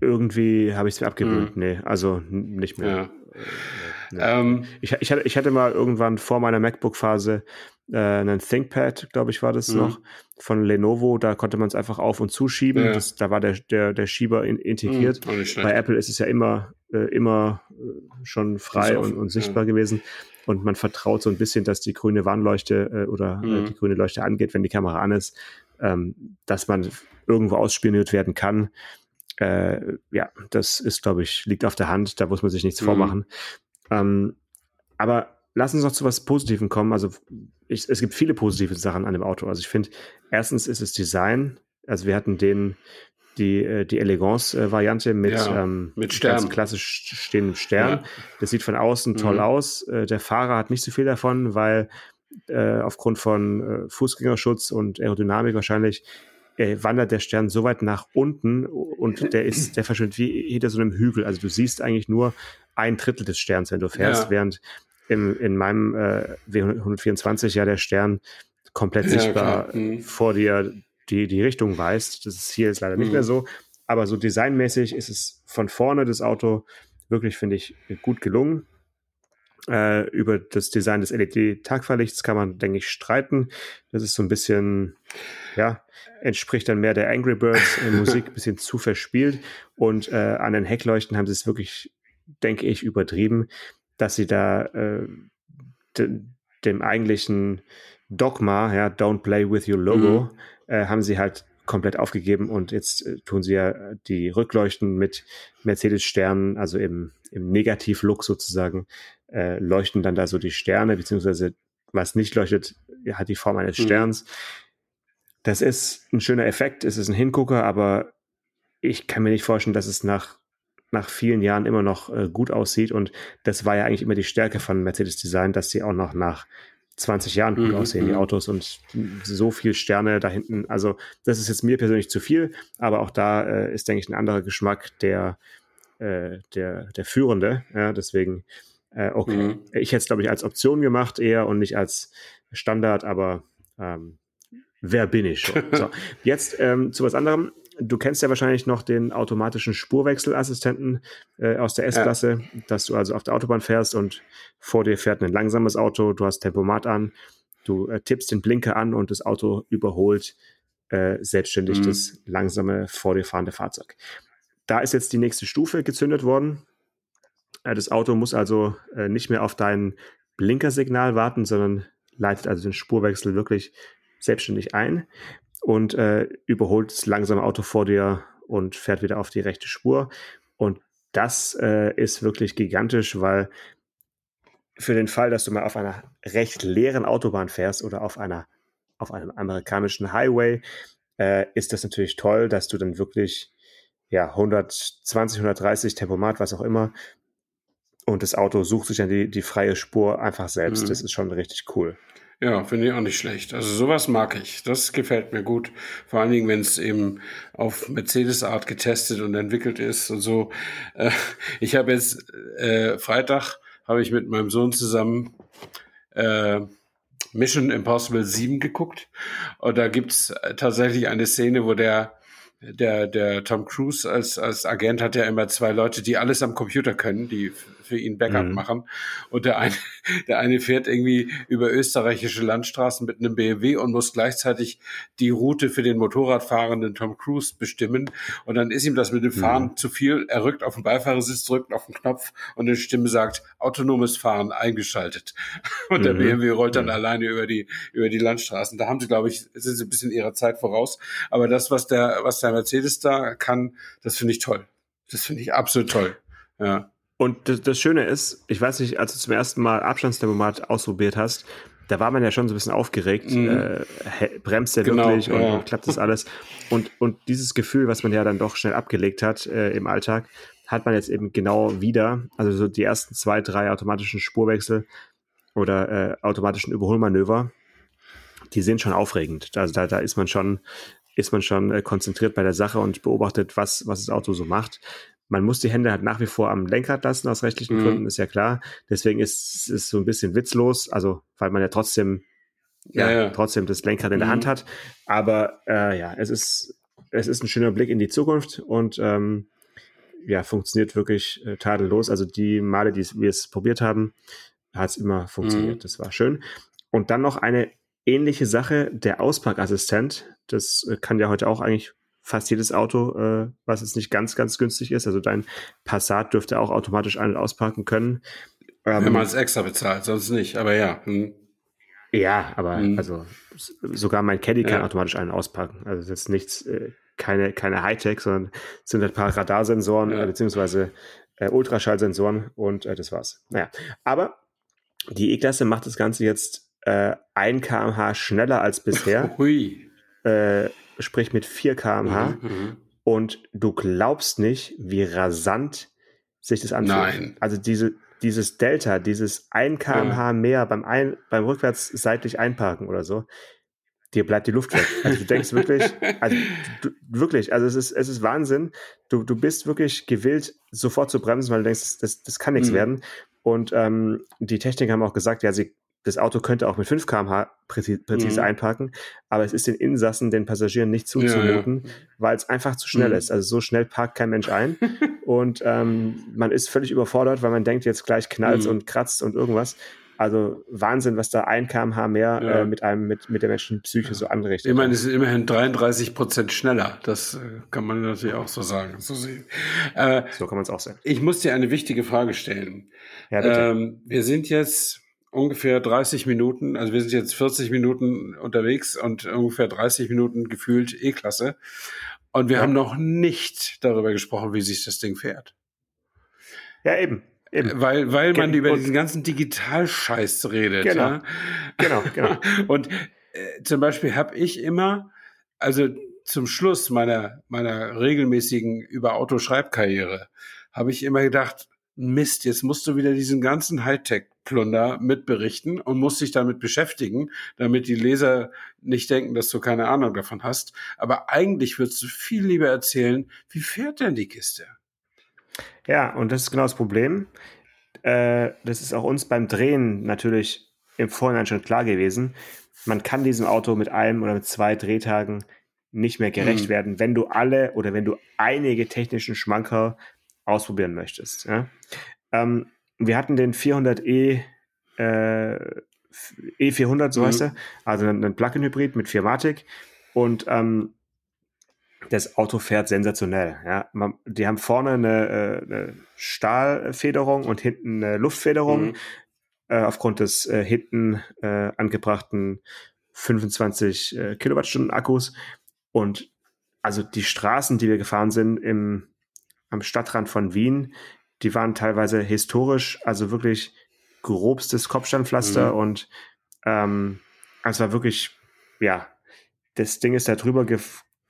irgendwie habe ich es mir abgewöhnt. Hm. Nee, also nicht mehr. Ja. Ähm, ich, ich, hatte, ich hatte mal irgendwann vor meiner MacBook-Phase äh, einen ThinkPad, glaube ich, war das mhm. noch, von Lenovo. Da konnte man es einfach auf und zuschieben. Ja. Das, da war der, der, der Schieber in, integriert. Mhm, Bei Apple ist es ja immer, äh, immer äh, schon frei und, und, sichtbar ja. gewesen. Und man vertraut so ein bisschen, dass die grüne Warnleuchte äh, oder äh, mhm. die grüne Leuchte angeht, wenn die Kamera an ist, ähm, dass man irgendwo ausspioniert werden kann. Äh, ja, das ist, glaube ich, liegt auf der Hand, da muss man sich nichts mhm. vormachen. Ähm, aber lass uns noch zu was Positivem kommen. Also ich, es gibt viele positive Sachen an dem Auto. Also ich finde, erstens ist es Design. Also wir hatten den die, äh, die Elegance-Variante mit, ja, ähm, mit Stern. ganz klassisch stehendem Stern. Ja. Das sieht von außen toll mhm. aus. Äh, der Fahrer hat nicht so viel davon, weil äh, aufgrund von äh, Fußgängerschutz und Aerodynamik wahrscheinlich äh, wandert der Stern so weit nach unten und der ist, der verschwindet wie hinter so einem Hügel. Also du siehst eigentlich nur ein Drittel des Sterns, wenn du fährst, ja. während im, in meinem äh, W124 ja der Stern komplett ja, sichtbar mhm. vor dir die, die Richtung weist. Das ist hier jetzt leider mhm. nicht mehr so. Aber so designmäßig ist es von vorne das Auto wirklich, finde ich, gut gelungen. Äh, über das Design des LED-Tagfahrlichts kann man, denke ich, streiten. Das ist so ein bisschen, ja, entspricht dann mehr der Angry Birds Musik, ein bisschen zu verspielt. Und äh, an den Heckleuchten haben sie es wirklich denke ich, übertrieben, dass sie da äh, de, dem eigentlichen Dogma, ja, Don't Play with Your Logo, mhm. äh, haben sie halt komplett aufgegeben und jetzt äh, tun sie ja die Rückleuchten mit Mercedes-Sternen, also im, im Negativ-Look sozusagen, äh, leuchten dann da so die Sterne, beziehungsweise was nicht leuchtet, hat die Form eines mhm. Sterns. Das ist ein schöner Effekt, es ist ein Hingucker, aber ich kann mir nicht vorstellen, dass es nach nach vielen Jahren immer noch äh, gut aussieht. Und das war ja eigentlich immer die Stärke von Mercedes Design, dass sie auch noch nach 20 Jahren gut mhm, aussehen, die mhm. Autos und so viel Sterne da hinten. Also das ist jetzt mir persönlich zu viel, aber auch da äh, ist, denke ich, ein anderer Geschmack der, äh, der, der Führende. Ja, deswegen, äh, okay. Mhm. Ich hätte es, glaube ich, als Option gemacht eher und nicht als Standard, aber ähm, wer bin ich schon? so, jetzt ähm, zu was anderem du kennst ja wahrscheinlich noch den automatischen Spurwechselassistenten äh, aus der S-Klasse, ja. dass du also auf der Autobahn fährst und vor dir fährt ein langsames Auto, du hast Tempomat an, du äh, tippst den Blinker an und das Auto überholt äh, selbstständig mhm. das langsame vor dir fahrende Fahrzeug. Da ist jetzt die nächste Stufe gezündet worden. Äh, das Auto muss also äh, nicht mehr auf dein Blinkersignal warten, sondern leitet also den Spurwechsel wirklich selbstständig ein und äh, überholt das langsame Auto vor dir und fährt wieder auf die rechte Spur. Und das äh, ist wirklich gigantisch, weil für den Fall, dass du mal auf einer recht leeren Autobahn fährst oder auf einer auf einem amerikanischen Highway, äh, ist das natürlich toll, dass du dann wirklich ja 120, 130 Tempomat, was auch immer, und das Auto sucht sich dann die, die freie Spur einfach selbst. Mhm. Das ist schon richtig cool. Ja, finde ich auch nicht schlecht. Also sowas mag ich. Das gefällt mir gut. Vor allen Dingen, wenn es eben auf Mercedes-Art getestet und entwickelt ist und so. Äh, ich habe jetzt äh, Freitag habe ich mit meinem Sohn zusammen äh, Mission Impossible 7 geguckt. Und da gibt's tatsächlich eine Szene, wo der der, der Tom Cruise als, als Agent hat ja immer zwei Leute, die alles am Computer können, die für ihn Backup mhm. machen. Und der eine, der eine fährt irgendwie über österreichische Landstraßen mit einem BMW und muss gleichzeitig die Route für den Motorradfahrenden Tom Cruise bestimmen. Und dann ist ihm das mit dem Fahren mhm. zu viel. Er rückt auf den Beifahrersitz, drückt auf den Knopf und eine Stimme sagt, autonomes Fahren eingeschaltet. Und mhm. der BMW rollt dann mhm. alleine über die, über die Landstraßen. Da haben sie, glaube ich, sind sie ein bisschen ihrer Zeit voraus. Aber das, was der, was der Mercedes da kann, das finde ich toll. Das finde ich absolut toll. Ja. Und das, das, Schöne ist, ich weiß nicht, als du zum ersten Mal Abstandstempomat ausprobiert hast, da war man ja schon so ein bisschen aufgeregt. Mhm. Äh, bremst der genau, wirklich und, ja. und, klappt das alles? Und, und dieses Gefühl, was man ja dann doch schnell abgelegt hat äh, im Alltag, hat man jetzt eben genau wieder. Also so die ersten zwei, drei automatischen Spurwechsel oder äh, automatischen Überholmanöver, die sind schon aufregend. Also da, da ist man schon, ist man schon äh, konzentriert bei der Sache und beobachtet, was, was das Auto so macht. Man muss die Hände halt nach wie vor am Lenkrad lassen, aus rechtlichen mhm. Gründen, ist ja klar. Deswegen ist es so ein bisschen witzlos, also weil man ja trotzdem, ja, ja, ja. trotzdem das Lenkrad in der Hand mhm. hat. Aber äh, ja, es ist, es ist ein schöner Blick in die Zukunft und ähm, ja, funktioniert wirklich äh, tadellos. Also die Male, die wir es probiert haben, hat es immer funktioniert. Mhm. Das war schön. Und dann noch eine ähnliche Sache, der Auspackassistent. Das äh, kann ja heute auch eigentlich fast jedes Auto, äh, was jetzt nicht ganz, ganz günstig ist. Also dein Passat dürfte auch automatisch ein- und ausparken können. Ähm, Wenn man es extra bezahlt, sonst nicht, aber ja. Hm. Ja, aber hm. also sogar mein Caddy ja. kann automatisch einen auspacken. Also das ist nichts, äh, keine, keine Hightech, sondern es sind halt ein paar Radarsensoren, ja. äh, beziehungsweise äh, Ultraschallsensoren und äh, das war's. Naja, aber die E-Klasse macht das Ganze jetzt äh, 1 kmh schneller als bisher. Hui. Äh, sprich mit 4 kmh. Mhm, mhm, und du glaubst nicht, wie rasant sich das anfühlt. Nein. Also diese, dieses Delta, dieses 1 kmh ja. mehr beim, ein, beim rückwärts seitlich einparken oder so, dir bleibt die Luft weg. Also du denkst wirklich, also du, wirklich, also es ist, es ist Wahnsinn. Du, du bist wirklich gewillt, sofort zu bremsen, weil du denkst, das, das kann nichts mhm. werden. Und ähm, die Techniker haben auch gesagt, ja, sie das Auto könnte auch mit 5 km/h präzise, präzise mhm. einparken, aber es ist den Insassen, den Passagieren nicht zuzumuten, ja, ja. weil es einfach zu schnell mhm. ist. Also so schnell parkt kein Mensch ein und ähm, man ist völlig überfordert, weil man denkt, jetzt gleich knallt mhm. und kratzt und irgendwas. Also Wahnsinn, was da ein kmh mehr ja. äh, mit einem mit, mit der Menschenpsyche ja. so anrichtet. Ich meine, es ist immerhin 33 Prozent schneller. Das äh, kann man natürlich auch so sagen. So, sehen. Äh, so kann man es auch sehen. Ich muss dir eine wichtige Frage stellen. Ja, bitte. Ähm, wir sind jetzt ungefähr 30 Minuten, also wir sind jetzt 40 Minuten unterwegs und ungefähr 30 Minuten gefühlt E-Klasse. Und wir ja. haben noch nicht darüber gesprochen, wie sich das Ding fährt. Ja, eben. eben. Weil, weil man über diesen ganzen Digitalscheiß redet. Genau. Ja? Genau, genau. und äh, zum Beispiel habe ich immer, also zum Schluss meiner, meiner regelmäßigen über Autoschreibkarriere, habe ich immer gedacht, Mist, jetzt musst du wieder diesen ganzen Hightech-Plunder mitberichten und musst dich damit beschäftigen, damit die Leser nicht denken, dass du keine Ahnung davon hast. Aber eigentlich würdest du viel lieber erzählen, wie fährt denn die Kiste? Ja, und das ist genau das Problem. Äh, das ist auch uns beim Drehen natürlich im Vorhinein schon klar gewesen. Man kann diesem Auto mit einem oder mit zwei Drehtagen nicht mehr gerecht mhm. werden, wenn du alle oder wenn du einige technischen Schmankerl ausprobieren möchtest. Ja? Ähm, wir hatten den 400e äh, E400, so mhm. heißt er, also ein Plug-in-Hybrid mit Firmatic und ähm, das Auto fährt sensationell. Ja? Man, die haben vorne eine, äh, eine, Stahlfederung und hinten eine Luftfederung mhm. äh, aufgrund des äh, hinten äh, angebrachten 25 äh, Kilowattstunden Akkus. Und also die Straßen, die wir gefahren sind im, am Stadtrand von Wien, die waren teilweise historisch, also wirklich grobstes Kopfsteinpflaster mhm. und ähm, es war wirklich, ja, das Ding ist da drüber ge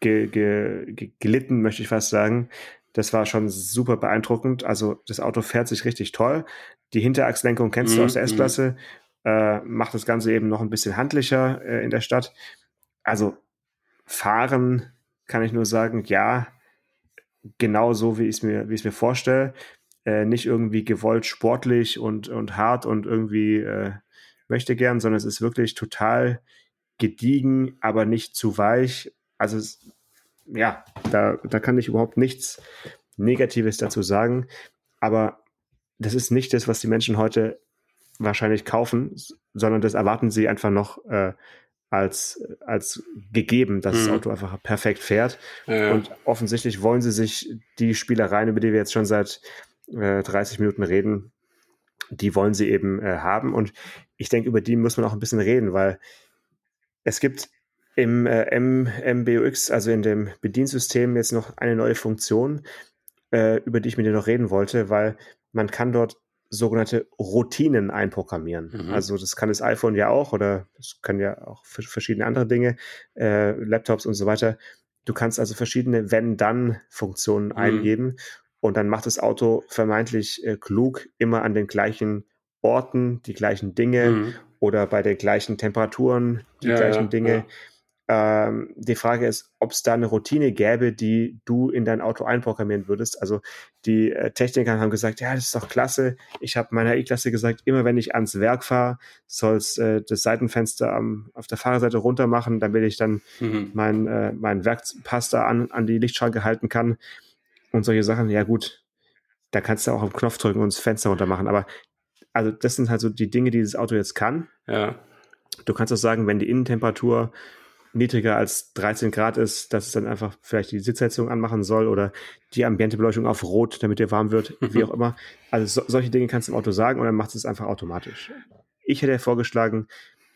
ge ge gelitten, möchte ich fast sagen. Das war schon super beeindruckend. Also das Auto fährt sich richtig toll. Die Hinterachslenkung kennst mhm. du aus der mhm. S-Klasse. Äh, macht das Ganze eben noch ein bisschen handlicher äh, in der Stadt. Also fahren kann ich nur sagen, ja, genau so, wie ich es mir, wie ich es mir vorstelle. Äh, nicht irgendwie gewollt sportlich und, und hart und irgendwie äh, möchte gern, sondern es ist wirklich total gediegen, aber nicht zu weich. Also es, ja, da, da kann ich überhaupt nichts Negatives dazu sagen. Aber das ist nicht das, was die Menschen heute wahrscheinlich kaufen, sondern das erwarten sie einfach noch äh, als, als gegeben, dass mhm. das Auto einfach perfekt fährt. Ja. Und offensichtlich wollen sie sich die Spielereien, über die wir jetzt schon seit äh, 30 Minuten reden, die wollen sie eben äh, haben. Und ich denke, über die muss man auch ein bisschen reden, weil es gibt im äh, MBUX, also in dem Bediensystem, jetzt noch eine neue Funktion, äh, über die ich mit dir noch reden wollte, weil man kann dort sogenannte Routinen einprogrammieren. Mhm. Also das kann das iPhone ja auch oder es können ja auch verschiedene andere Dinge, äh, Laptops und so weiter. Du kannst also verschiedene Wenn-Dann-Funktionen mhm. eingeben und dann macht das Auto vermeintlich äh, klug immer an den gleichen Orten die gleichen Dinge mhm. oder bei den gleichen Temperaturen die ja, gleichen ja, Dinge. Ja. Ähm, die Frage ist, ob es da eine Routine gäbe, die du in dein Auto einprogrammieren würdest. Also die äh, Techniker haben gesagt, ja, das ist doch klasse. Ich habe meiner E-Klasse gesagt, immer wenn ich ans Werk fahre, soll es äh, das Seitenfenster am, auf der Fahrerseite runter machen, damit ich dann mhm. mein, äh, mein Werkpasta an, an die Lichtschranke halten kann und solche Sachen. Ja gut, da kannst du auch auf den Knopf drücken und das Fenster runter machen. Aber also das sind halt so die Dinge, die das Auto jetzt kann. Ja. Du kannst auch sagen, wenn die Innentemperatur niedriger als 13 Grad ist, dass es dann einfach vielleicht die Sitzheizung anmachen soll oder die Ambientebeleuchtung auf Rot, damit dir warm wird, wie auch immer. Also so, solche Dinge kannst du im Auto sagen und dann macht es einfach automatisch. Ich hätte vorgeschlagen,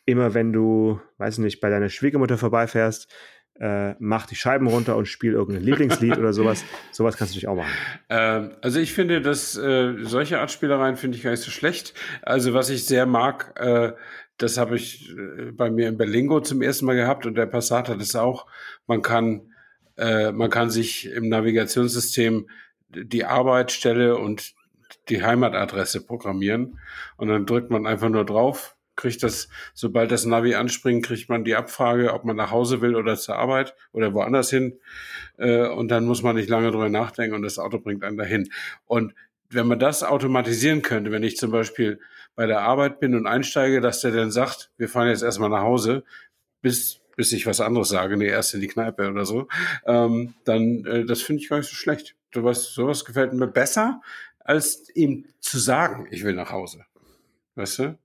immer wenn du, weiß nicht, bei deiner Schwiegermutter vorbeifährst, äh, mach die Scheiben runter und spiel irgendein Lieblingslied oder sowas. Sowas kannst du natürlich auch machen. Ähm, also ich finde, dass äh, solche Art Spielereien finde ich gar nicht so schlecht. Also was ich sehr mag, äh, das habe ich äh, bei mir in Berlingo zum ersten Mal gehabt und der Passat hat es auch. Man kann, äh, man kann sich im Navigationssystem die Arbeitsstelle und die Heimatadresse programmieren und dann drückt man einfach nur drauf, kriegt das, sobald das Navi anspringt, kriegt man die Abfrage, ob man nach Hause will oder zur Arbeit oder woanders hin. Äh, und dann muss man nicht lange drüber nachdenken und das Auto bringt einen dahin. Und wenn man das automatisieren könnte, wenn ich zum Beispiel bei der Arbeit bin und einsteige, dass der dann sagt, wir fahren jetzt erstmal nach Hause, bis, bis ich was anderes sage, nee, erst in die Kneipe oder so, ähm, dann, äh, das finde ich gar nicht so schlecht. Sowas, sowas gefällt mir besser, als ihm zu sagen, ich will nach Hause. Weißt du?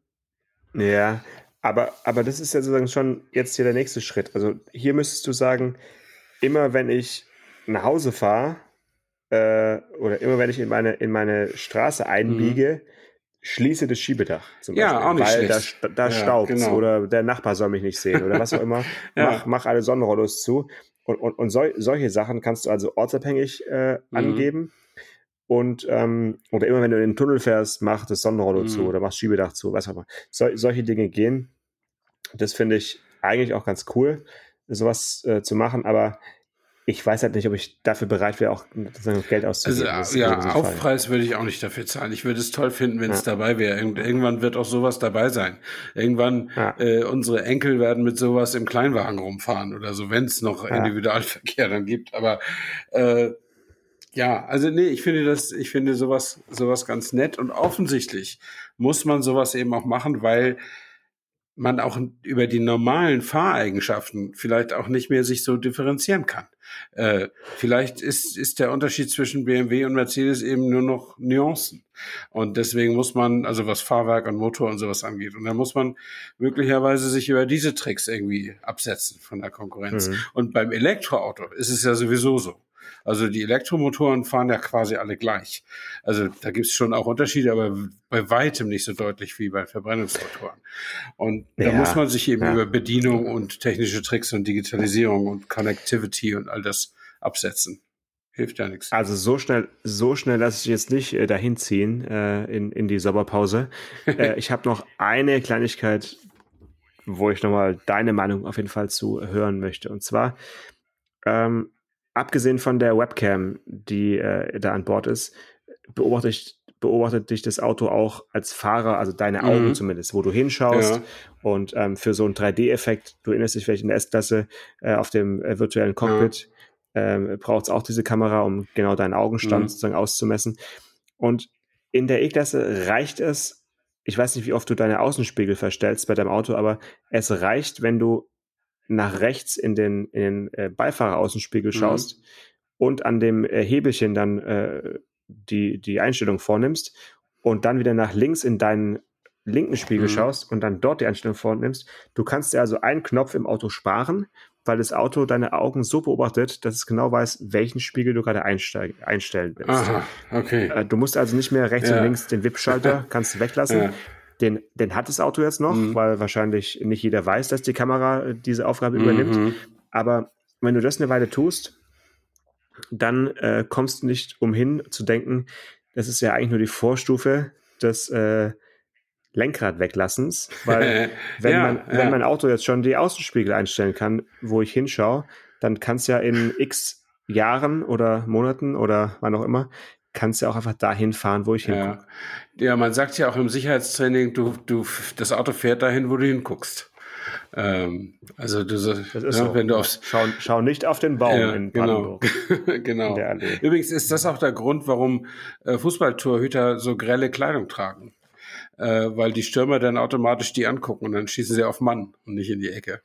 Ja, aber, aber das ist ja sozusagen schon jetzt hier der nächste Schritt. Also hier müsstest du sagen, immer wenn ich nach Hause fahre, äh, oder immer wenn ich in meine, in meine Straße einbiege, mhm schließe das Schiebedach zum Beispiel, ja, auch nicht weil schlecht. da, da ja, staubt genau. oder der Nachbar soll mich nicht sehen oder was auch immer. ja. mach, mach alle Sonnenrollos zu. Und, und, und sol solche Sachen kannst du also ortsabhängig äh, mhm. angeben. Und ähm, oder immer wenn du in den Tunnel fährst, mach das Sonnenrollo mhm. zu oder mach Schiebedach zu, was auch immer. So, solche Dinge gehen. Das finde ich eigentlich auch ganz cool, sowas äh, zu machen, aber ich weiß halt nicht, ob ich dafür bereit wäre, auch Geld auszugeben. Also, ja, Aufpreis würde ich auch nicht dafür zahlen. Ich würde es toll finden, wenn ja. es dabei wäre. Irgendwann wird auch sowas dabei sein. Irgendwann ja. äh, unsere Enkel werden mit sowas im Kleinwagen rumfahren oder so, wenn es noch ja. Individualverkehr dann gibt. Aber äh, ja, also nee, ich finde das, ich finde sowas, sowas ganz nett und offensichtlich muss man sowas eben auch machen, weil man auch über die normalen Fahreigenschaften vielleicht auch nicht mehr sich so differenzieren kann. Äh, vielleicht ist, ist der Unterschied zwischen BMW und Mercedes eben nur noch Nuancen. Und deswegen muss man, also was Fahrwerk und Motor und sowas angeht, und da muss man möglicherweise sich über diese Tricks irgendwie absetzen von der Konkurrenz. Mhm. Und beim Elektroauto ist es ja sowieso so. Also die Elektromotoren fahren ja quasi alle gleich. Also da gibt es schon auch Unterschiede, aber bei weitem nicht so deutlich wie bei Verbrennungsmotoren. Und da ja, muss man sich eben ja. über Bedienung und technische Tricks und Digitalisierung und Connectivity und all das absetzen. Hilft ja nichts. Also so schnell, so schnell lasse ich jetzt nicht äh, dahin ziehen äh, in, in die Sommerpause. äh, ich habe noch eine Kleinigkeit, wo ich nochmal deine Meinung auf jeden Fall zu hören möchte. Und zwar, ähm, abgesehen von der Webcam, die äh, da an Bord ist, beobachte ich, beobachtet dich das Auto auch als Fahrer, also deine Augen mhm. zumindest, wo du hinschaust. Ja. Und ähm, für so einen 3D-Effekt, du erinnerst dich vielleicht in der S-Klasse äh, auf dem äh, virtuellen Cockpit, ja. ähm, braucht es auch diese Kamera, um genau deinen Augenstand mhm. sozusagen auszumessen. Und in der E-Klasse reicht es, ich weiß nicht, wie oft du deine Außenspiegel verstellst bei deinem Auto, aber es reicht, wenn du nach rechts in den, in den äh, Beifahreraußenspiegel mhm. schaust und an dem äh, Hebelchen dann äh, die, die Einstellung vornimmst und dann wieder nach links in deinen linken Spiegel mhm. schaust und dann dort die Einstellung vornimmst. Du kannst dir also einen Knopf im Auto sparen, weil das Auto deine Augen so beobachtet, dass es genau weiß, welchen Spiegel du gerade einstellen willst. Aha, okay. Äh, du musst also nicht mehr rechts ja. und links den WIP-Schalter, kannst du weglassen. Ja. Den, den hat das Auto jetzt noch, mhm. weil wahrscheinlich nicht jeder weiß, dass die Kamera äh, diese Aufgabe mhm. übernimmt. Aber wenn du das eine Weile tust, dann äh, kommst du nicht umhin zu denken, das ist ja eigentlich nur die Vorstufe des äh, Lenkrad weglassens, weil wenn, ja, man, ja. wenn mein Auto jetzt schon die Außenspiegel einstellen kann, wo ich hinschaue, dann kann es ja in x Jahren oder Monaten oder wann auch immer, kannst ja auch einfach dahin fahren, wo ich hingucke. Ja. ja, man sagt ja auch im Sicherheitstraining, du, du, das Auto fährt dahin, wo du hinguckst. Ähm, also du, so, ja, so. wenn du aufs schau, schau nicht auf den Baum ja, in genau. Brandenburg. genau. genau. Übrigens ist das auch der Grund, warum äh, Fußballtorhüter so grelle Kleidung tragen äh, weil die Stürmer dann automatisch die angucken und dann schießen sie auf Mann und nicht in die Ecke.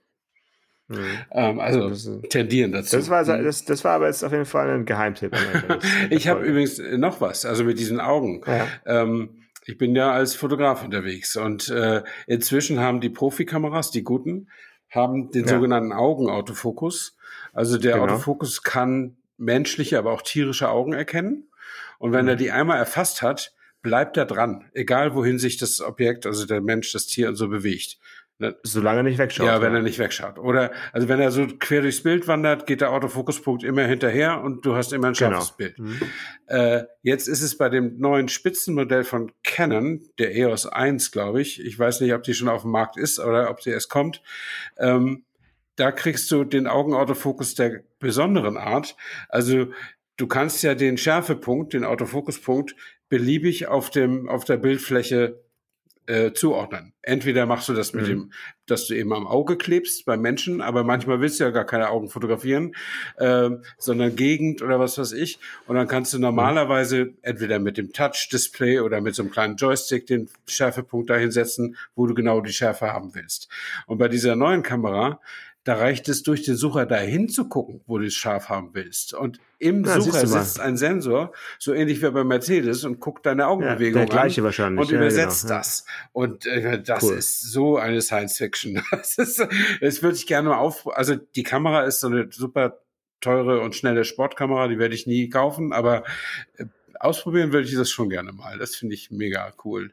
Mhm. Ähm, also tendieren dazu. Das war, das, das war aber jetzt auf jeden Fall ein Geheimtipp. ich habe übrigens noch was, also mit diesen Augen. Ja. Ähm, ich bin ja als Fotograf unterwegs und äh, inzwischen haben die Profikameras, die guten, haben den ja. sogenannten Augenautofokus. Also der genau. Autofokus kann menschliche, aber auch tierische Augen erkennen. Und wenn mhm. er die einmal erfasst hat, bleibt er dran, egal wohin sich das Objekt, also der Mensch, das Tier so bewegt. Ne? Solange er nicht wegschaut. Ja, wenn er nicht wegschaut. Oder, also wenn er so quer durchs Bild wandert, geht der Autofokuspunkt immer hinterher und du hast immer ein genau. scharfes genau. Bild. Mhm. Äh, jetzt ist es bei dem neuen Spitzenmodell von Canon, der EOS 1, glaube ich. Ich weiß nicht, ob die schon auf dem Markt ist oder ob sie erst kommt. Ähm, da kriegst du den Augenautofokus der besonderen Art. Also du kannst ja den Schärfepunkt, den Autofokuspunkt beliebig auf dem auf der Bildfläche äh, zuordnen. Entweder machst du das mit mhm. dem, dass du eben am Auge klebst beim Menschen, aber manchmal willst du ja gar keine Augen fotografieren, äh, sondern Gegend oder was weiß ich. Und dann kannst du normalerweise mhm. entweder mit dem Touch-Display oder mit so einem kleinen Joystick den Schärfepunkt dahin setzen, wo du genau die Schärfe haben willst. Und bei dieser neuen Kamera da reicht es, durch den Sucher dahin zu gucken, wo du es scharf haben willst. Und im ja, Sucher sitzt ein Sensor, so ähnlich wie bei Mercedes, und guckt deine Augenbewegung ja, der gleiche an wahrscheinlich. und übersetzt genau, das. Und äh, das cool. ist so eine Science Fiction. Das, ist, das würde ich gerne mal auf. Also die Kamera ist so eine super teure und schnelle Sportkamera, die werde ich nie kaufen, aber äh, ausprobieren würde ich das schon gerne mal. Das finde ich mega cool.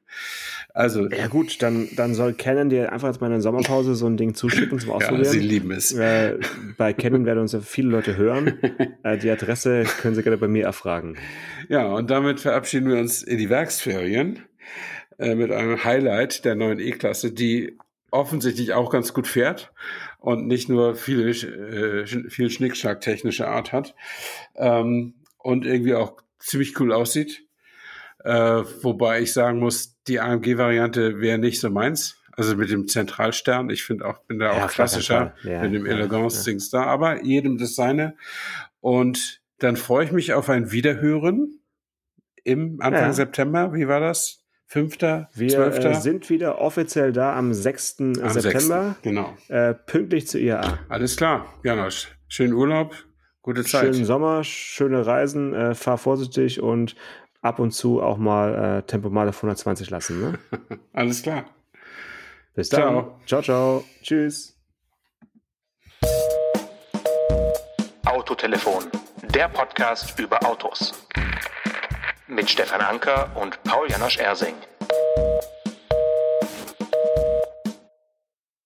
Also. Ja, gut, dann, dann soll Canon dir einfach jetzt mal in der Sommerpause so ein Ding zuschicken zum Ausprobieren. ja, sie lieben es. Äh, bei Canon werden uns ja viele Leute hören. Äh, die Adresse können Sie gerne bei mir erfragen. Ja, und damit verabschieden wir uns in die Werksferien äh, mit einem Highlight der neuen E-Klasse, die offensichtlich auch ganz gut fährt und nicht nur viele, äh, viel Schnickschnack technische Art hat ähm, und irgendwie auch ziemlich cool aussieht. Äh, wobei ich sagen muss, die AMG-Variante wäre nicht so meins. Also mit dem Zentralstern. Ich finde auch, bin da ja, auch klassischer ja, mit dem Elegance-Dings ja. da. Aber jedem das seine. Und dann freue ich mich auf ein Wiederhören im Anfang September. Wie war das? Fünfter, Wir 12. Äh, sind wieder offiziell da am 6. Am September. 6. Genau. Äh, pünktlich zu IAA. Alles klar. Janosch, schönen Urlaub. Gute Zeit. Schönen Sommer, schöne Reisen, äh, fahr vorsichtig und ab und zu auch mal äh, Tempomat auf 120 lassen. Ne? Alles klar. Bis dann. Ciao, ciao. ciao. Tschüss. Autotelefon, der Podcast über Autos. Mit Stefan Anker und Paul Janosch Ersing.